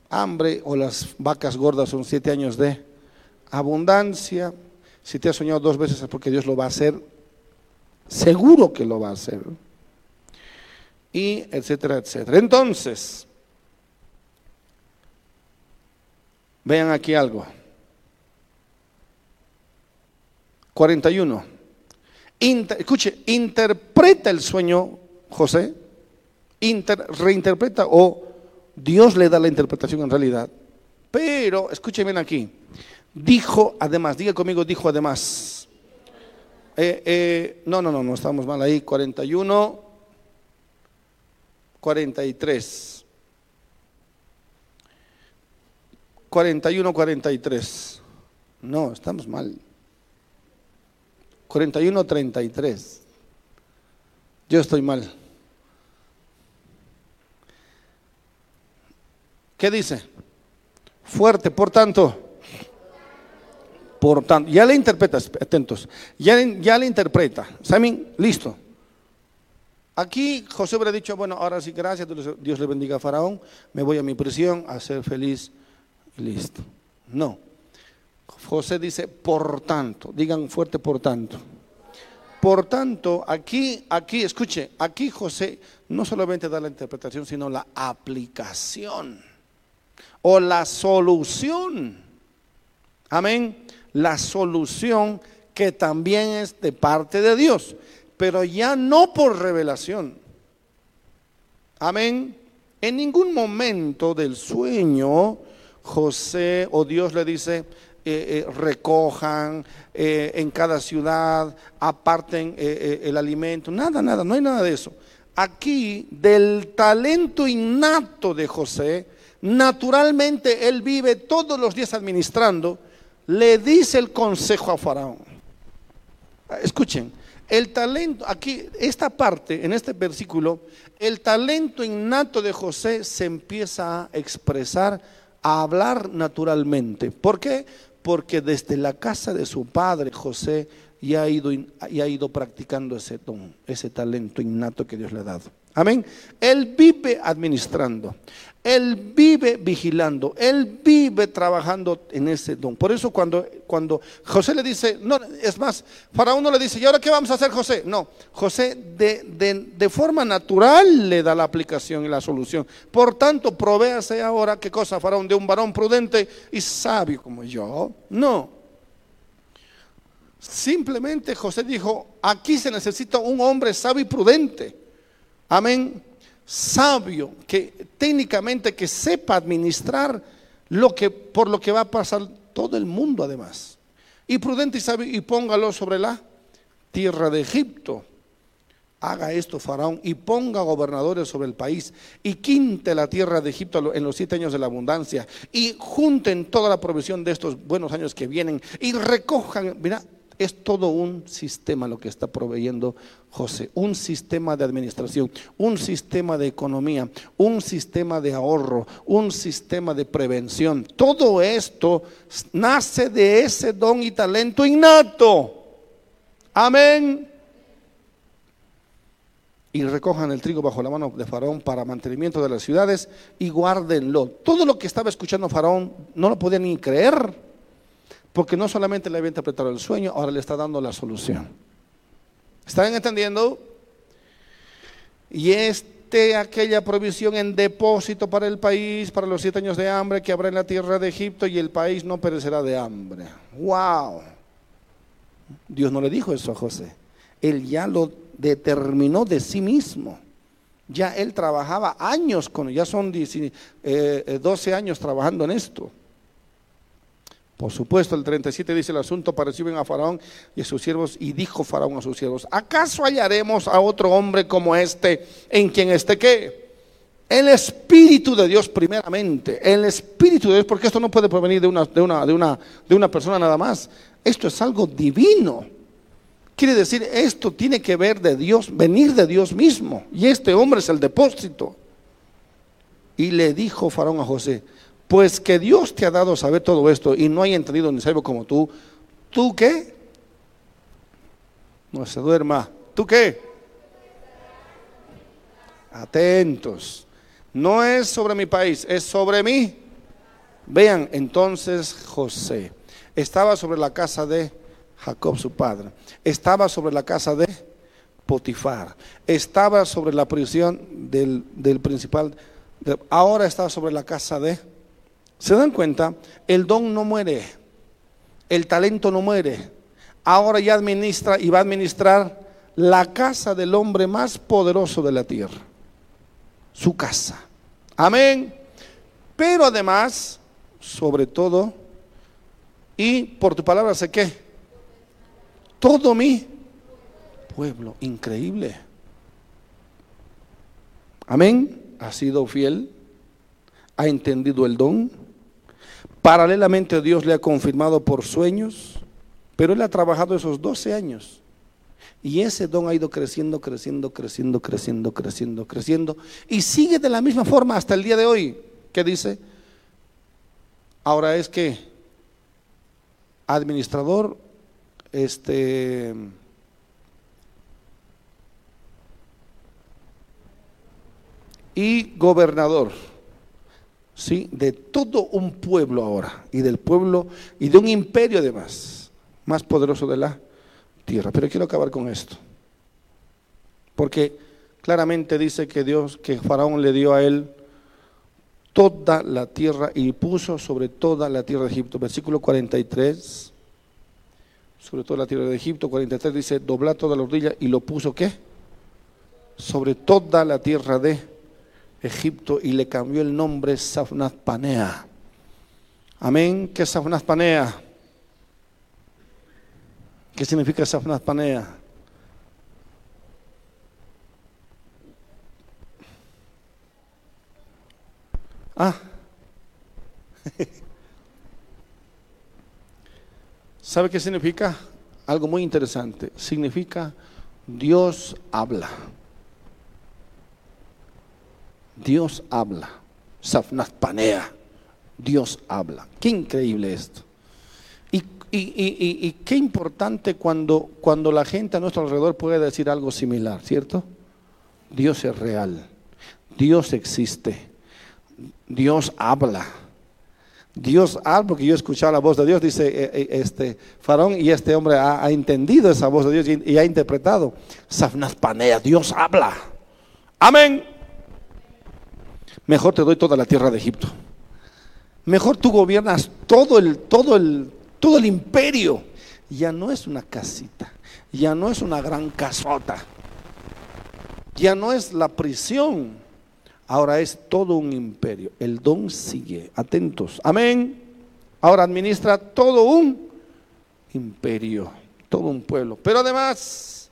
hambre o las vacas gordas son siete años de abundancia. Si te has soñado dos veces es porque Dios lo va a hacer, seguro que lo va a hacer. Y etcétera, etcétera. Entonces, vean aquí algo. 41 escuche, interpreta el sueño José, reinterpreta o Dios le da la interpretación en realidad. Pero, escuchen aquí, dijo además, diga conmigo, dijo además. Eh, eh, no, no, no, no estamos mal ahí, 41, 43. 41, 43. No, estamos mal. 41-33. Yo estoy mal. ¿Qué dice? Fuerte, por tanto. Por tanto, ya le interpreta, atentos, ya, ya le interpreta. ¿Saben? Listo. Aquí José hubiera dicho, bueno, ahora sí, gracias, Dios le bendiga a Faraón, me voy a mi prisión a ser feliz. Listo. No. José dice, por tanto, digan fuerte por tanto. Por tanto, aquí, aquí, escuche, aquí José no solamente da la interpretación, sino la aplicación o la solución. Amén. La solución que también es de parte de Dios, pero ya no por revelación. Amén. En ningún momento del sueño José o Dios le dice, eh, eh, recojan eh, en cada ciudad, aparten el alimento, nada, nada, no hay nada de eso. Aquí, del talento innato de José, naturalmente él vive todos los días administrando, le dice el consejo a Faraón. Escuchen, el talento, aquí, esta parte, en este versículo, el talento innato de José se empieza a expresar, a hablar naturalmente. ¿Por qué? Porque desde la casa de su padre José ya ha ido, ha ido practicando ese don, ese talento innato que Dios le ha dado. Amén. Él vive administrando. Él vive vigilando, él vive trabajando en ese don. Por eso cuando, cuando José le dice, no, es más, para uno le dice, ¿y ahora qué vamos a hacer José? No, José de, de forma natural le da la aplicación y la solución. Por tanto, provéase ahora, ¿qué cosa? Faraón de un varón prudente y sabio como yo. No. Simplemente José dijo, aquí se necesita un hombre sabio y prudente. Amén. Sabio, que técnicamente que sepa administrar lo que por lo que va a pasar todo el mundo además. Y prudente y sabio y póngalo sobre la tierra de Egipto. Haga esto Faraón y ponga gobernadores sobre el país y quinte la tierra de Egipto en los siete años de la abundancia y junten toda la provisión de estos buenos años que vienen y recojan, mira, es todo un sistema lo que está proveyendo José, un sistema de administración, un sistema de economía, un sistema de ahorro, un sistema de prevención. Todo esto nace de ese don y talento innato. Amén. Y recojan el trigo bajo la mano de Faraón para mantenimiento de las ciudades y guárdenlo. Todo lo que estaba escuchando Faraón no lo podía ni creer. Porque no solamente le había interpretado el sueño, ahora le está dando la solución. ¿Están entendiendo? Y este, aquella provisión en depósito para el país, para los siete años de hambre que habrá en la tierra de Egipto y el país no perecerá de hambre. ¡Wow! Dios no le dijo eso a José. Él ya lo determinó de sí mismo. Ya él trabajaba años con, ya son 12 eh, eh, años trabajando en esto. Por supuesto, el 37 dice el asunto, pareció a Faraón y a sus siervos, y dijo Faraón a sus siervos, ¿acaso hallaremos a otro hombre como este en quien esté qué? El Espíritu de Dios primeramente, el Espíritu de Dios, porque esto no puede provenir de una, de una, de una, de una persona nada más, esto es algo divino. Quiere decir, esto tiene que ver de Dios, venir de Dios mismo, y este hombre es el depósito. Y le dijo Faraón a José, pues que Dios te ha dado saber todo esto y no hay entendido ni sabio como tú, ¿tú qué? No se duerma. ¿Tú qué? Atentos. No es sobre mi país, es sobre mí. Vean, entonces José estaba sobre la casa de Jacob, su padre. Estaba sobre la casa de Potifar. Estaba sobre la prisión del, del principal. ahora está sobre la casa de ¿Se dan cuenta? El don no muere, el talento no muere. Ahora ya administra y va a administrar la casa del hombre más poderoso de la tierra, su casa. Amén. Pero además, sobre todo, y por tu palabra sé que, todo mi pueblo, increíble. Amén. Ha sido fiel, ha entendido el don Paralelamente Dios le ha confirmado por sueños, pero él ha trabajado esos 12 años. Y ese don ha ido creciendo, creciendo, creciendo, creciendo, creciendo, creciendo. Y sigue de la misma forma hasta el día de hoy. ¿Qué dice? Ahora es que administrador, este, y gobernador. ¿Sí? de todo un pueblo ahora, y del pueblo, y de un imperio además, más poderoso de la tierra. Pero quiero acabar con esto, porque claramente dice que Dios, que Faraón le dio a él toda la tierra y puso sobre toda la tierra de Egipto. Versículo 43, sobre toda la tierra de Egipto, 43 dice, dobla toda la rodilla y lo puso ¿qué? Sobre toda la tierra de Egipto y le cambió el nombre Safnat Panea. Amén. ¿Qué es Safnat Panea? ¿Qué significa Safnat Panea? Ah. ¿Sabe qué significa? Algo muy interesante. Significa Dios habla. Dios habla. Safnat Panea. Dios habla. Qué increíble esto. Y, y, qué importante cuando, cuando la gente a nuestro alrededor puede decir algo similar, ¿cierto? Dios es real. Dios existe. Dios habla. Dios habla, porque yo he escuchado la voz de Dios, dice eh, eh, este Farón, y este hombre ha, entendido esa voz de Dios y, ha interpretado. Safnat Panea, Dios habla. Amén mejor te doy toda la tierra de Egipto. Mejor tú gobiernas todo el, todo el, todo el imperio. ya no es una casita, ya no es una gran casota, ya no es la prisión, ahora es todo un imperio. El don sigue, atentos, amén. Ahora administra todo un imperio, todo un pueblo. Pero además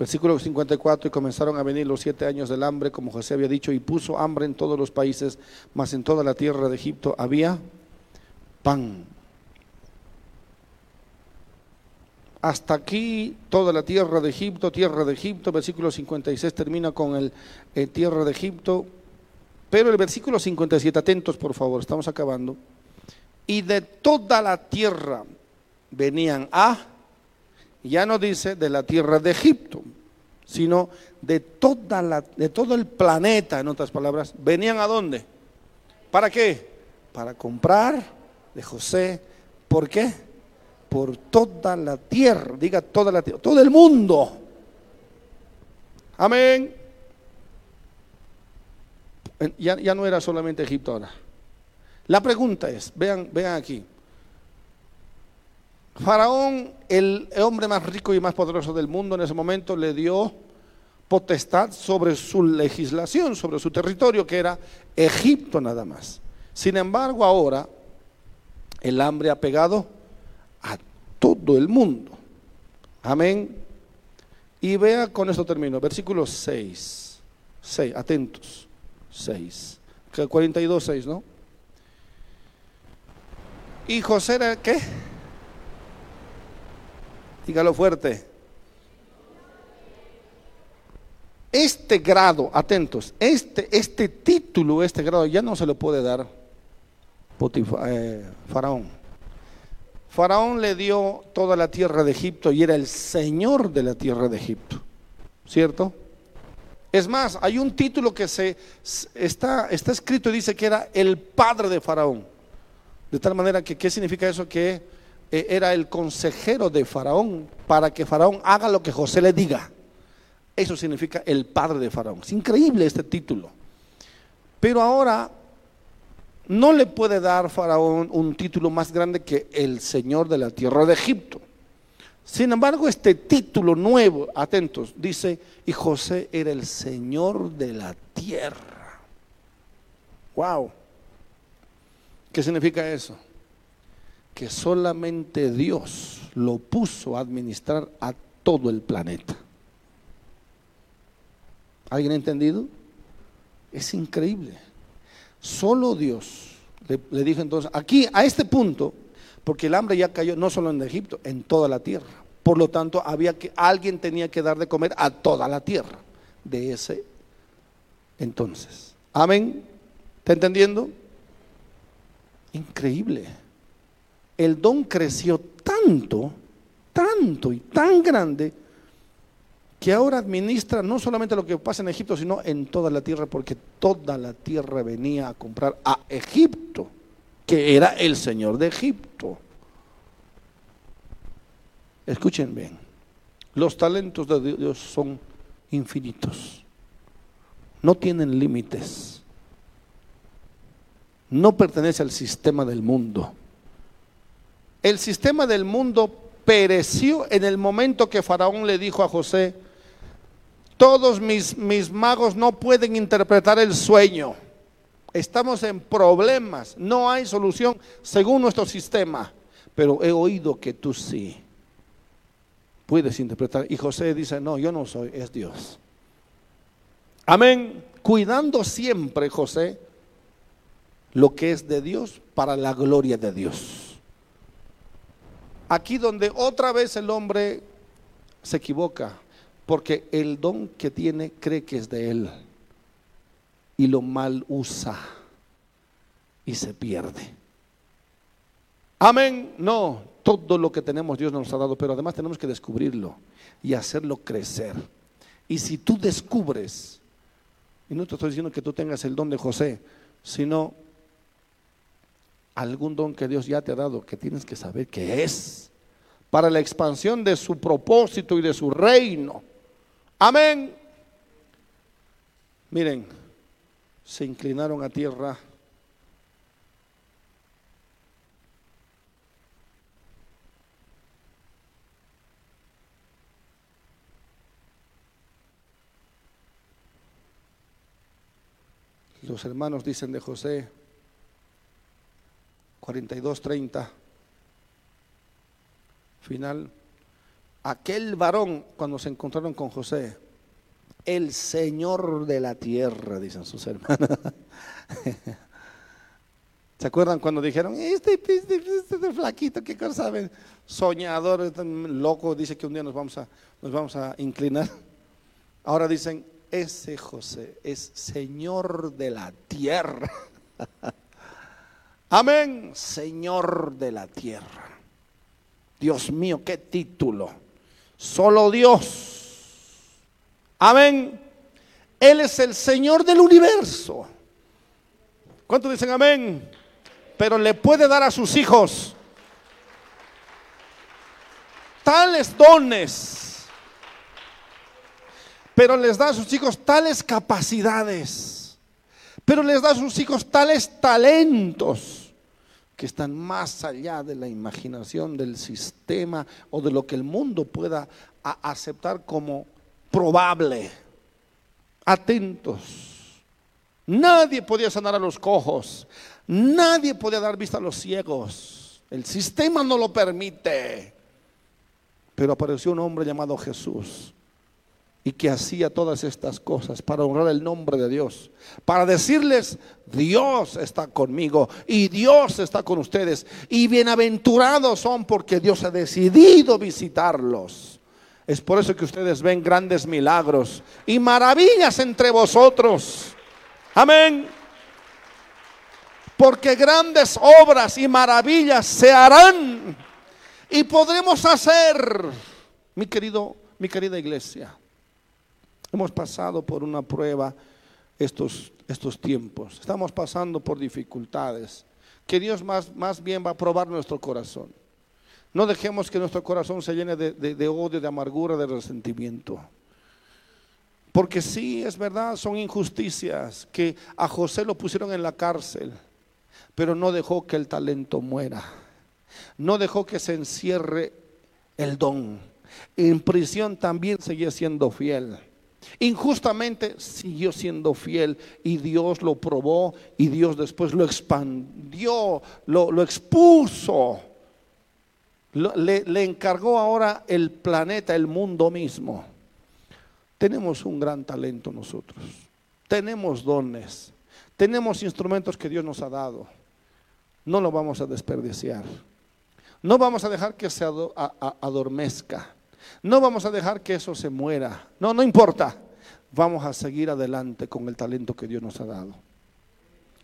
Versículo 54, y comenzaron a venir los siete años del hambre, como José había dicho, y puso hambre en todos los países, mas en toda la tierra de Egipto había pan. Hasta aquí toda la tierra de Egipto, tierra de Egipto, versículo 56 termina con el eh, tierra de Egipto, pero el versículo 57, atentos por favor, estamos acabando, y de toda la tierra venían a ya no dice de la tierra de Egipto, sino de, toda la, de todo el planeta, en otras palabras. ¿Venían a dónde? ¿Para qué? Para comprar de José. ¿Por qué? Por toda la tierra, diga toda la tierra, todo el mundo. Amén. Ya, ya no era solamente Egipto ahora. La pregunta es, vean, vean aquí, Faraón, el hombre más rico y más poderoso del mundo en ese momento, le dio potestad sobre su legislación, sobre su territorio, que era Egipto nada más. Sin embargo, ahora el hambre ha pegado a todo el mundo. Amén. Y vea, con esto termino, versículo 6. 6, atentos. 6. 42, 6, ¿no? Y José era, ¿qué? Dígalo fuerte. Este grado, atentos, este, este título, este grado ya no se lo puede dar eh, Faraón. Faraón le dio toda la tierra de Egipto y era el señor de la tierra de Egipto, ¿cierto? Es más, hay un título que se está, está escrito y dice que era el padre de Faraón. De tal manera que, ¿qué significa eso? Que eh, era el consejero de Faraón para que Faraón haga lo que José le diga. Eso significa el padre de Faraón. Es increíble este título. Pero ahora no le puede dar Faraón un título más grande que el Señor de la tierra de Egipto. Sin embargo, este título nuevo, atentos, dice, y José era el Señor de la tierra. Wow. ¿Qué significa eso? Que solamente Dios lo puso a administrar a todo el planeta. ¿Alguien ha entendido? Es increíble. Solo Dios le, dijo entonces, aquí a este punto, porque el hambre ya cayó no solo en Egipto, en toda la tierra. Por lo tanto, había que alguien tenía que dar de comer a toda la tierra de ese entonces. Amén. ¿Está entendiendo? Increíble el don creció tanto, tanto y tan grande, que ahora administra no solamente lo que pasa en Egipto, sino en toda la tierra, porque toda la tierra venía a comprar a Egipto, que era el Señor de Egipto. Escuchen bien, los talentos de Dios son infinitos, no tienen límites, no pertenece al sistema del mundo el sistema del mundo pereció en el momento que Faraón le dijo a José, todos mis, mis magos no pueden interpretar el sueño. Estamos en problemas, no hay solución según nuestro sistema, pero he oído que tú sí puedes interpretar. Y José dice, no, yo no soy, es Dios. Amén. Cuidando siempre, José, lo que es de Dios para la gloria de Dios. Aquí donde otra vez el hombre se equivoca, porque el don que tiene cree que es de él y lo mal usa y se pierde. Amén. No, todo lo que tenemos Dios nos ha dado, pero además tenemos que descubrirlo y hacerlo crecer. Y si tú descubres, y no te estoy diciendo que tú tengas el don de José, sino algún don que Dios ya te ha dado, que tienes que saber que es para la expansión de su propósito y de su reino. Amén. Miren, se inclinaron a tierra. Los hermanos dicen de José 42:30 final aquel varón cuando se encontraron con José el Señor de la tierra, dicen sus hermanas. ¿Se acuerdan cuando dijeron, este, este, este, este flaquito, qué cosa saben? Soñador, loco, dice que un día nos vamos, a, nos vamos a inclinar. Ahora dicen, ese José es Señor de la tierra. Amén, Señor de la tierra. Dios mío, qué título. Solo Dios Amén. Él es el Señor del universo. ¿Cuántos dicen amén? Pero le puede dar a sus hijos tales dones. Pero les da a sus hijos tales capacidades. Pero les da a sus hijos tales talentos que están más allá de la imaginación del sistema o de lo que el mundo pueda aceptar como probable. Atentos. Nadie podía sanar a los cojos. Nadie podía dar vista a los ciegos. El sistema no lo permite. Pero apareció un hombre llamado Jesús y que hacía todas estas cosas para honrar el nombre de Dios, para decirles, Dios está conmigo y Dios está con ustedes y bienaventurados son porque Dios ha decidido visitarlos. Es por eso que ustedes ven grandes milagros y maravillas entre vosotros. Amén. Porque grandes obras y maravillas se harán y podremos hacer, mi querido, mi querida iglesia. Hemos pasado por una prueba estos, estos tiempos. Estamos pasando por dificultades que Dios más, más bien va a probar nuestro corazón. No dejemos que nuestro corazón se llene de, odio, de amargura, de resentimiento. Porque sí, es verdad, son injusticias que a José lo pusieron en la cárcel, pero no dejó que el talento muera. No dejó que se encierre el don. En prisión también seguía siendo fiel. Injustamente siguió siendo fiel y Dios lo probó y Dios después lo expandió, lo, expuso le, encargó ahora el planeta, el mundo mismo. Tenemos un gran talento nosotros. Tenemos dones. Tenemos instrumentos que Dios nos ha dado. No lo vamos a desperdiciar. No vamos a dejar que se adormezca. No vamos a dejar que eso se muera. No, no importa. Vamos a seguir adelante con el talento que Dios nos ha dado.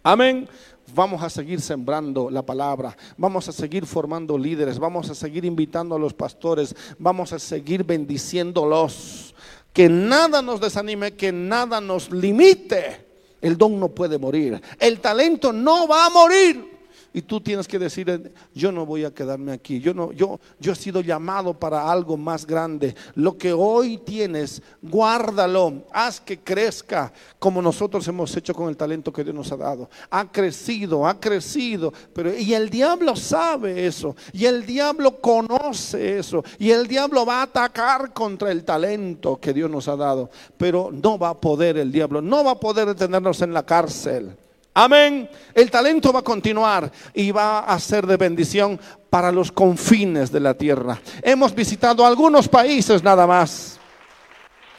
Amén. Vamos a seguir sembrando la palabra, vamos a seguir formando líderes, vamos a seguir invitando a los pastores, vamos a seguir bendiciéndolos. Que nada nos desanime, que nada nos limite. El don no puede morir, el talento no va a morir. Y tú tienes que decir, yo no voy a quedarme aquí. Yo no yo yo he sido llamado para algo más grande. Lo que hoy tienes, guárdalo, haz que crezca como nosotros hemos hecho con el talento que Dios nos ha dado. Ha crecido, ha crecido, pero y el diablo sabe eso, y el diablo conoce eso, y el diablo va a atacar contra el talento que Dios nos ha dado, pero no va a poder el diablo, no va a poder detenernos en la cárcel. Amén. El talento va a continuar y va a ser de bendición para los confines de la tierra. Hemos visitado algunos países nada más.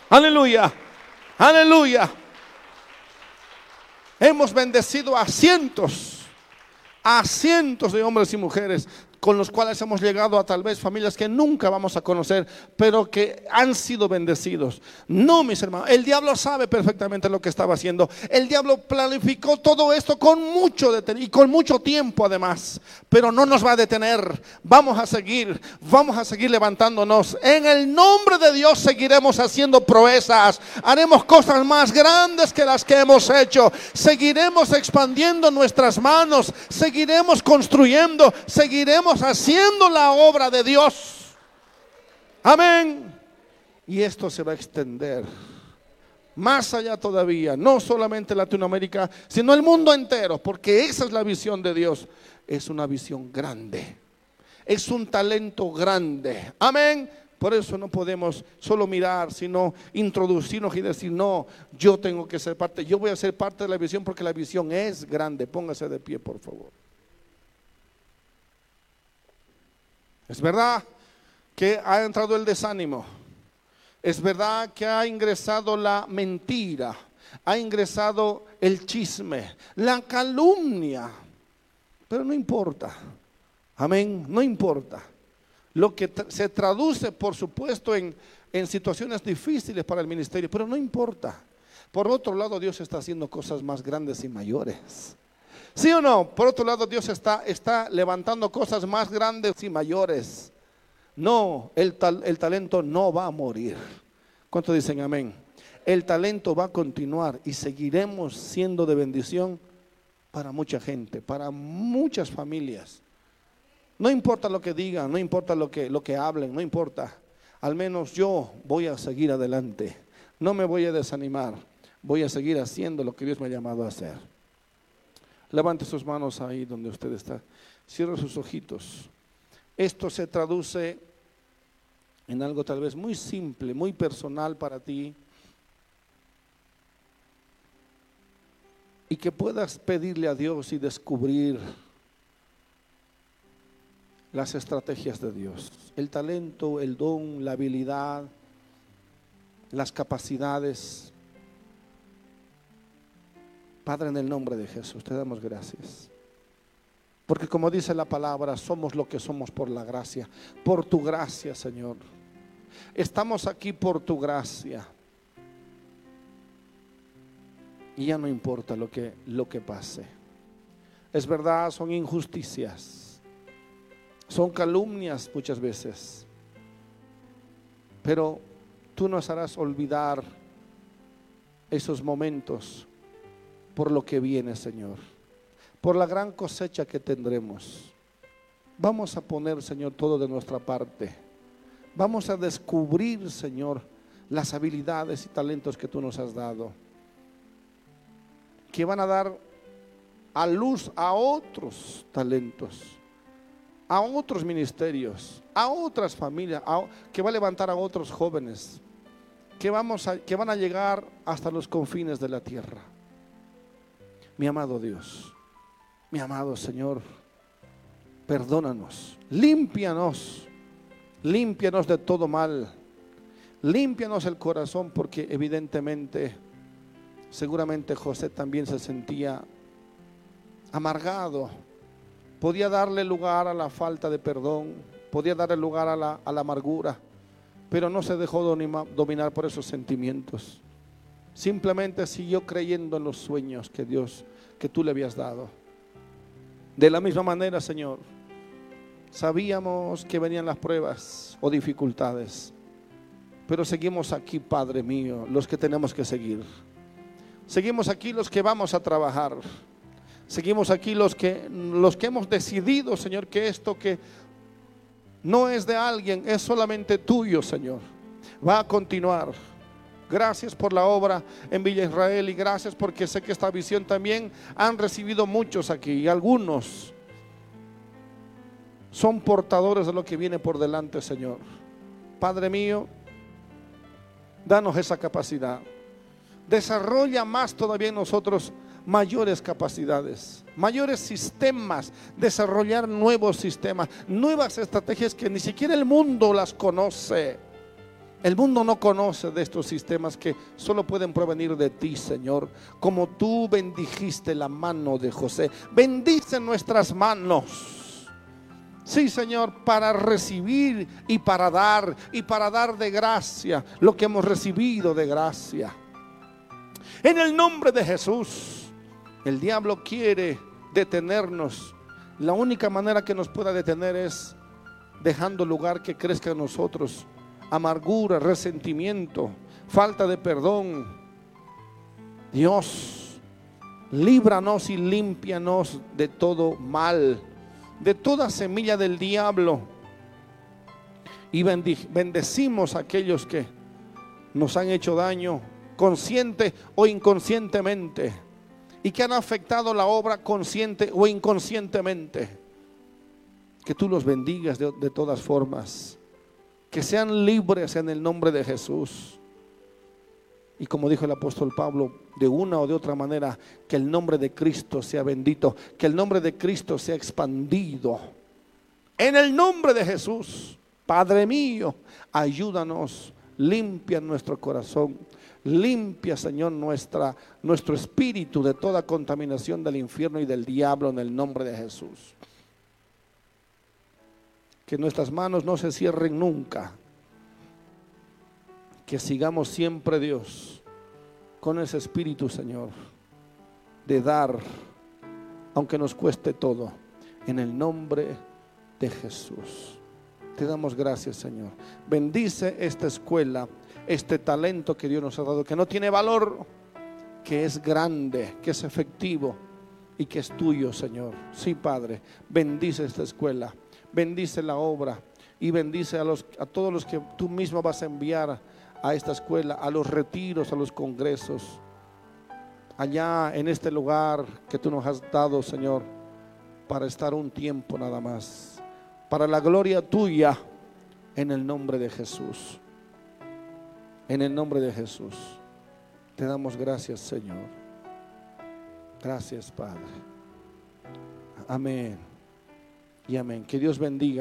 Aleluya. Aleluya. Hemos bendecido a cientos, a cientos de hombres y mujeres con los cuales hemos llegado a tal vez familias que nunca vamos a conocer, pero que han sido bendecidos. No, mis hermanos, el diablo sabe perfectamente lo que estaba haciendo. El diablo planificó todo esto con mucho y con mucho tiempo además, pero no nos va a detener. Vamos a seguir, vamos a seguir levantándonos. En el nombre de Dios seguiremos haciendo proezas, haremos cosas más grandes que las que hemos hecho. Seguiremos expandiendo nuestras manos, seguiremos construyendo, seguiremos haciendo la obra de Dios. Amén. Y esto se va a extender más allá todavía, no solamente Latinoamérica, sino el mundo entero, porque esa es la visión de Dios. Es una visión grande, es un talento grande. Amén. Por eso no podemos solo mirar, sino introducirnos y decir, no, yo tengo que ser parte, yo voy a ser parte de la visión porque la visión es grande. Póngase de pie, por favor. Es verdad que ha entrado el desánimo. Es verdad que ha ingresado la mentira, ha ingresado el chisme, la calumnia. Pero no importa. Amén, no importa. Lo que se traduce, por supuesto, en, en situaciones difíciles para el ministerio, pero no importa. Por otro lado, Dios está haciendo cosas más grandes y mayores. ¿Sí o no? Por otro lado, Dios está, está levantando cosas más grandes y mayores. No, el, el talento no va a morir. ¿Cuántos dicen amén? El talento va a continuar y seguiremos siendo de bendición para mucha gente, para muchas familias. No importa lo que digan, no importa lo que, lo que hablen, no importa. Al menos yo voy a seguir adelante. No me voy a desanimar. Voy a seguir haciendo lo que Dios me ha llamado a hacer. Levante sus manos ahí donde usted está. Cierre sus ojitos. Esto se traduce en algo tal vez muy simple, muy personal para ti. Y que puedas pedirle a Dios y descubrir las estrategias de Dios, el talento, el don, la habilidad, las capacidades. Padre, en el nombre de Jesús, te damos gracias. Porque como dice la palabra, somos lo que somos por la gracia, por tu gracia, Señor. Estamos aquí por tu gracia. Y ya no importa lo que, lo que pase. Es verdad, son injusticias son calumnias muchas veces. Pero tú nos harás olvidar esos momentos por lo que viene, Señor. Por la gran cosecha que tendremos. Vamos a poner, Señor, todo de nuestra parte. Vamos a descubrir, Señor, las habilidades y talentos que tú nos has dado. Que van a dar a luz a otros talentos a otros ministerios, a otras familias, que va a levantar a otros jóvenes, que, vamos que van a llegar hasta los confines de la tierra. Mi amado Dios, mi amado Señor, perdónanos, límpianos, límpianos de todo mal, límpianos el corazón porque evidentemente, seguramente José también se sentía amargado podía darle lugar a la falta de perdón, podía darle lugar a la, amargura, pero no se dejó dominar por esos sentimientos. Simplemente siguió creyendo en los sueños que Dios, que tú le habías dado. De la misma manera, Señor, sabíamos que venían las pruebas o dificultades, pero seguimos aquí, Padre mío, los que tenemos que seguir. Seguimos aquí los que vamos a trabajar. Seguimos aquí los que, los que hemos decidido, Señor, que esto que no es de alguien, es solamente tuyo, Señor. Va a continuar. Gracias por la obra en Villa Israel y gracias porque sé que esta visión también han recibido muchos aquí y algunos son portadores de lo que viene por delante, Señor. Padre mío, danos esa capacidad. Desarrolla más todavía en nosotros mayores capacidades, mayores sistemas, desarrollar nuevos sistemas, nuevas estrategias que ni siquiera el mundo las conoce. El mundo no conoce de estos sistemas que solo pueden provenir de ti, Señor. Como tú bendijiste la mano de José. Bendice nuestras manos. Sí, Señor, para recibir y para dar y para dar de gracia lo que hemos recibido de gracia. En el nombre de Jesús. El diablo quiere detenernos. La única manera que nos pueda detener es dejando lugar que crezca en nosotros amargura, resentimiento, falta de perdón. Dios, líbranos y límpianos de todo mal, de toda semilla del diablo. Y bendecimos a aquellos que nos han hecho daño consciente o inconscientemente, y que han afectado la obra consciente o inconscientemente. Que tú los bendigas de, de todas formas, que sean libres en el nombre de Jesús. Y como dijo el apóstol Pablo, de una o de otra manera, que el nombre de Cristo sea bendito, que el nombre de Cristo sea expandido. En el nombre de Jesús, Padre mío, ayúdanos, limpia nuestro corazón, limpia, Señor, nuestra, nuestro espíritu de toda contaminación del infierno y del diablo en el nombre de Jesús. Que nuestras manos no se cierren nunca que sigamos siempre, Dios, con ese espíritu, Señor, de dar, aunque nos cueste todo, en el nombre de Jesús. Te damos gracias, Señor. Bendice esta escuela, este talento que Dios nos ha dado, que no tiene valor, que es grande, que es efectivo y que es tuyo, Señor. Sí, Padre, bendice esta escuela, bendice la obra y bendice a, a todos los que tú mismo vas a enviar a esta escuela, a los retiros, a los congresos, allá en este lugar que tú nos has dado, Señor, para estar un tiempo nada más, para la gloria tuya, en el nombre de Jesús. En el nombre de Jesús. Te damos gracias, Señor. Gracias, Padre. Amén. Y amén. Que Dios bendiga.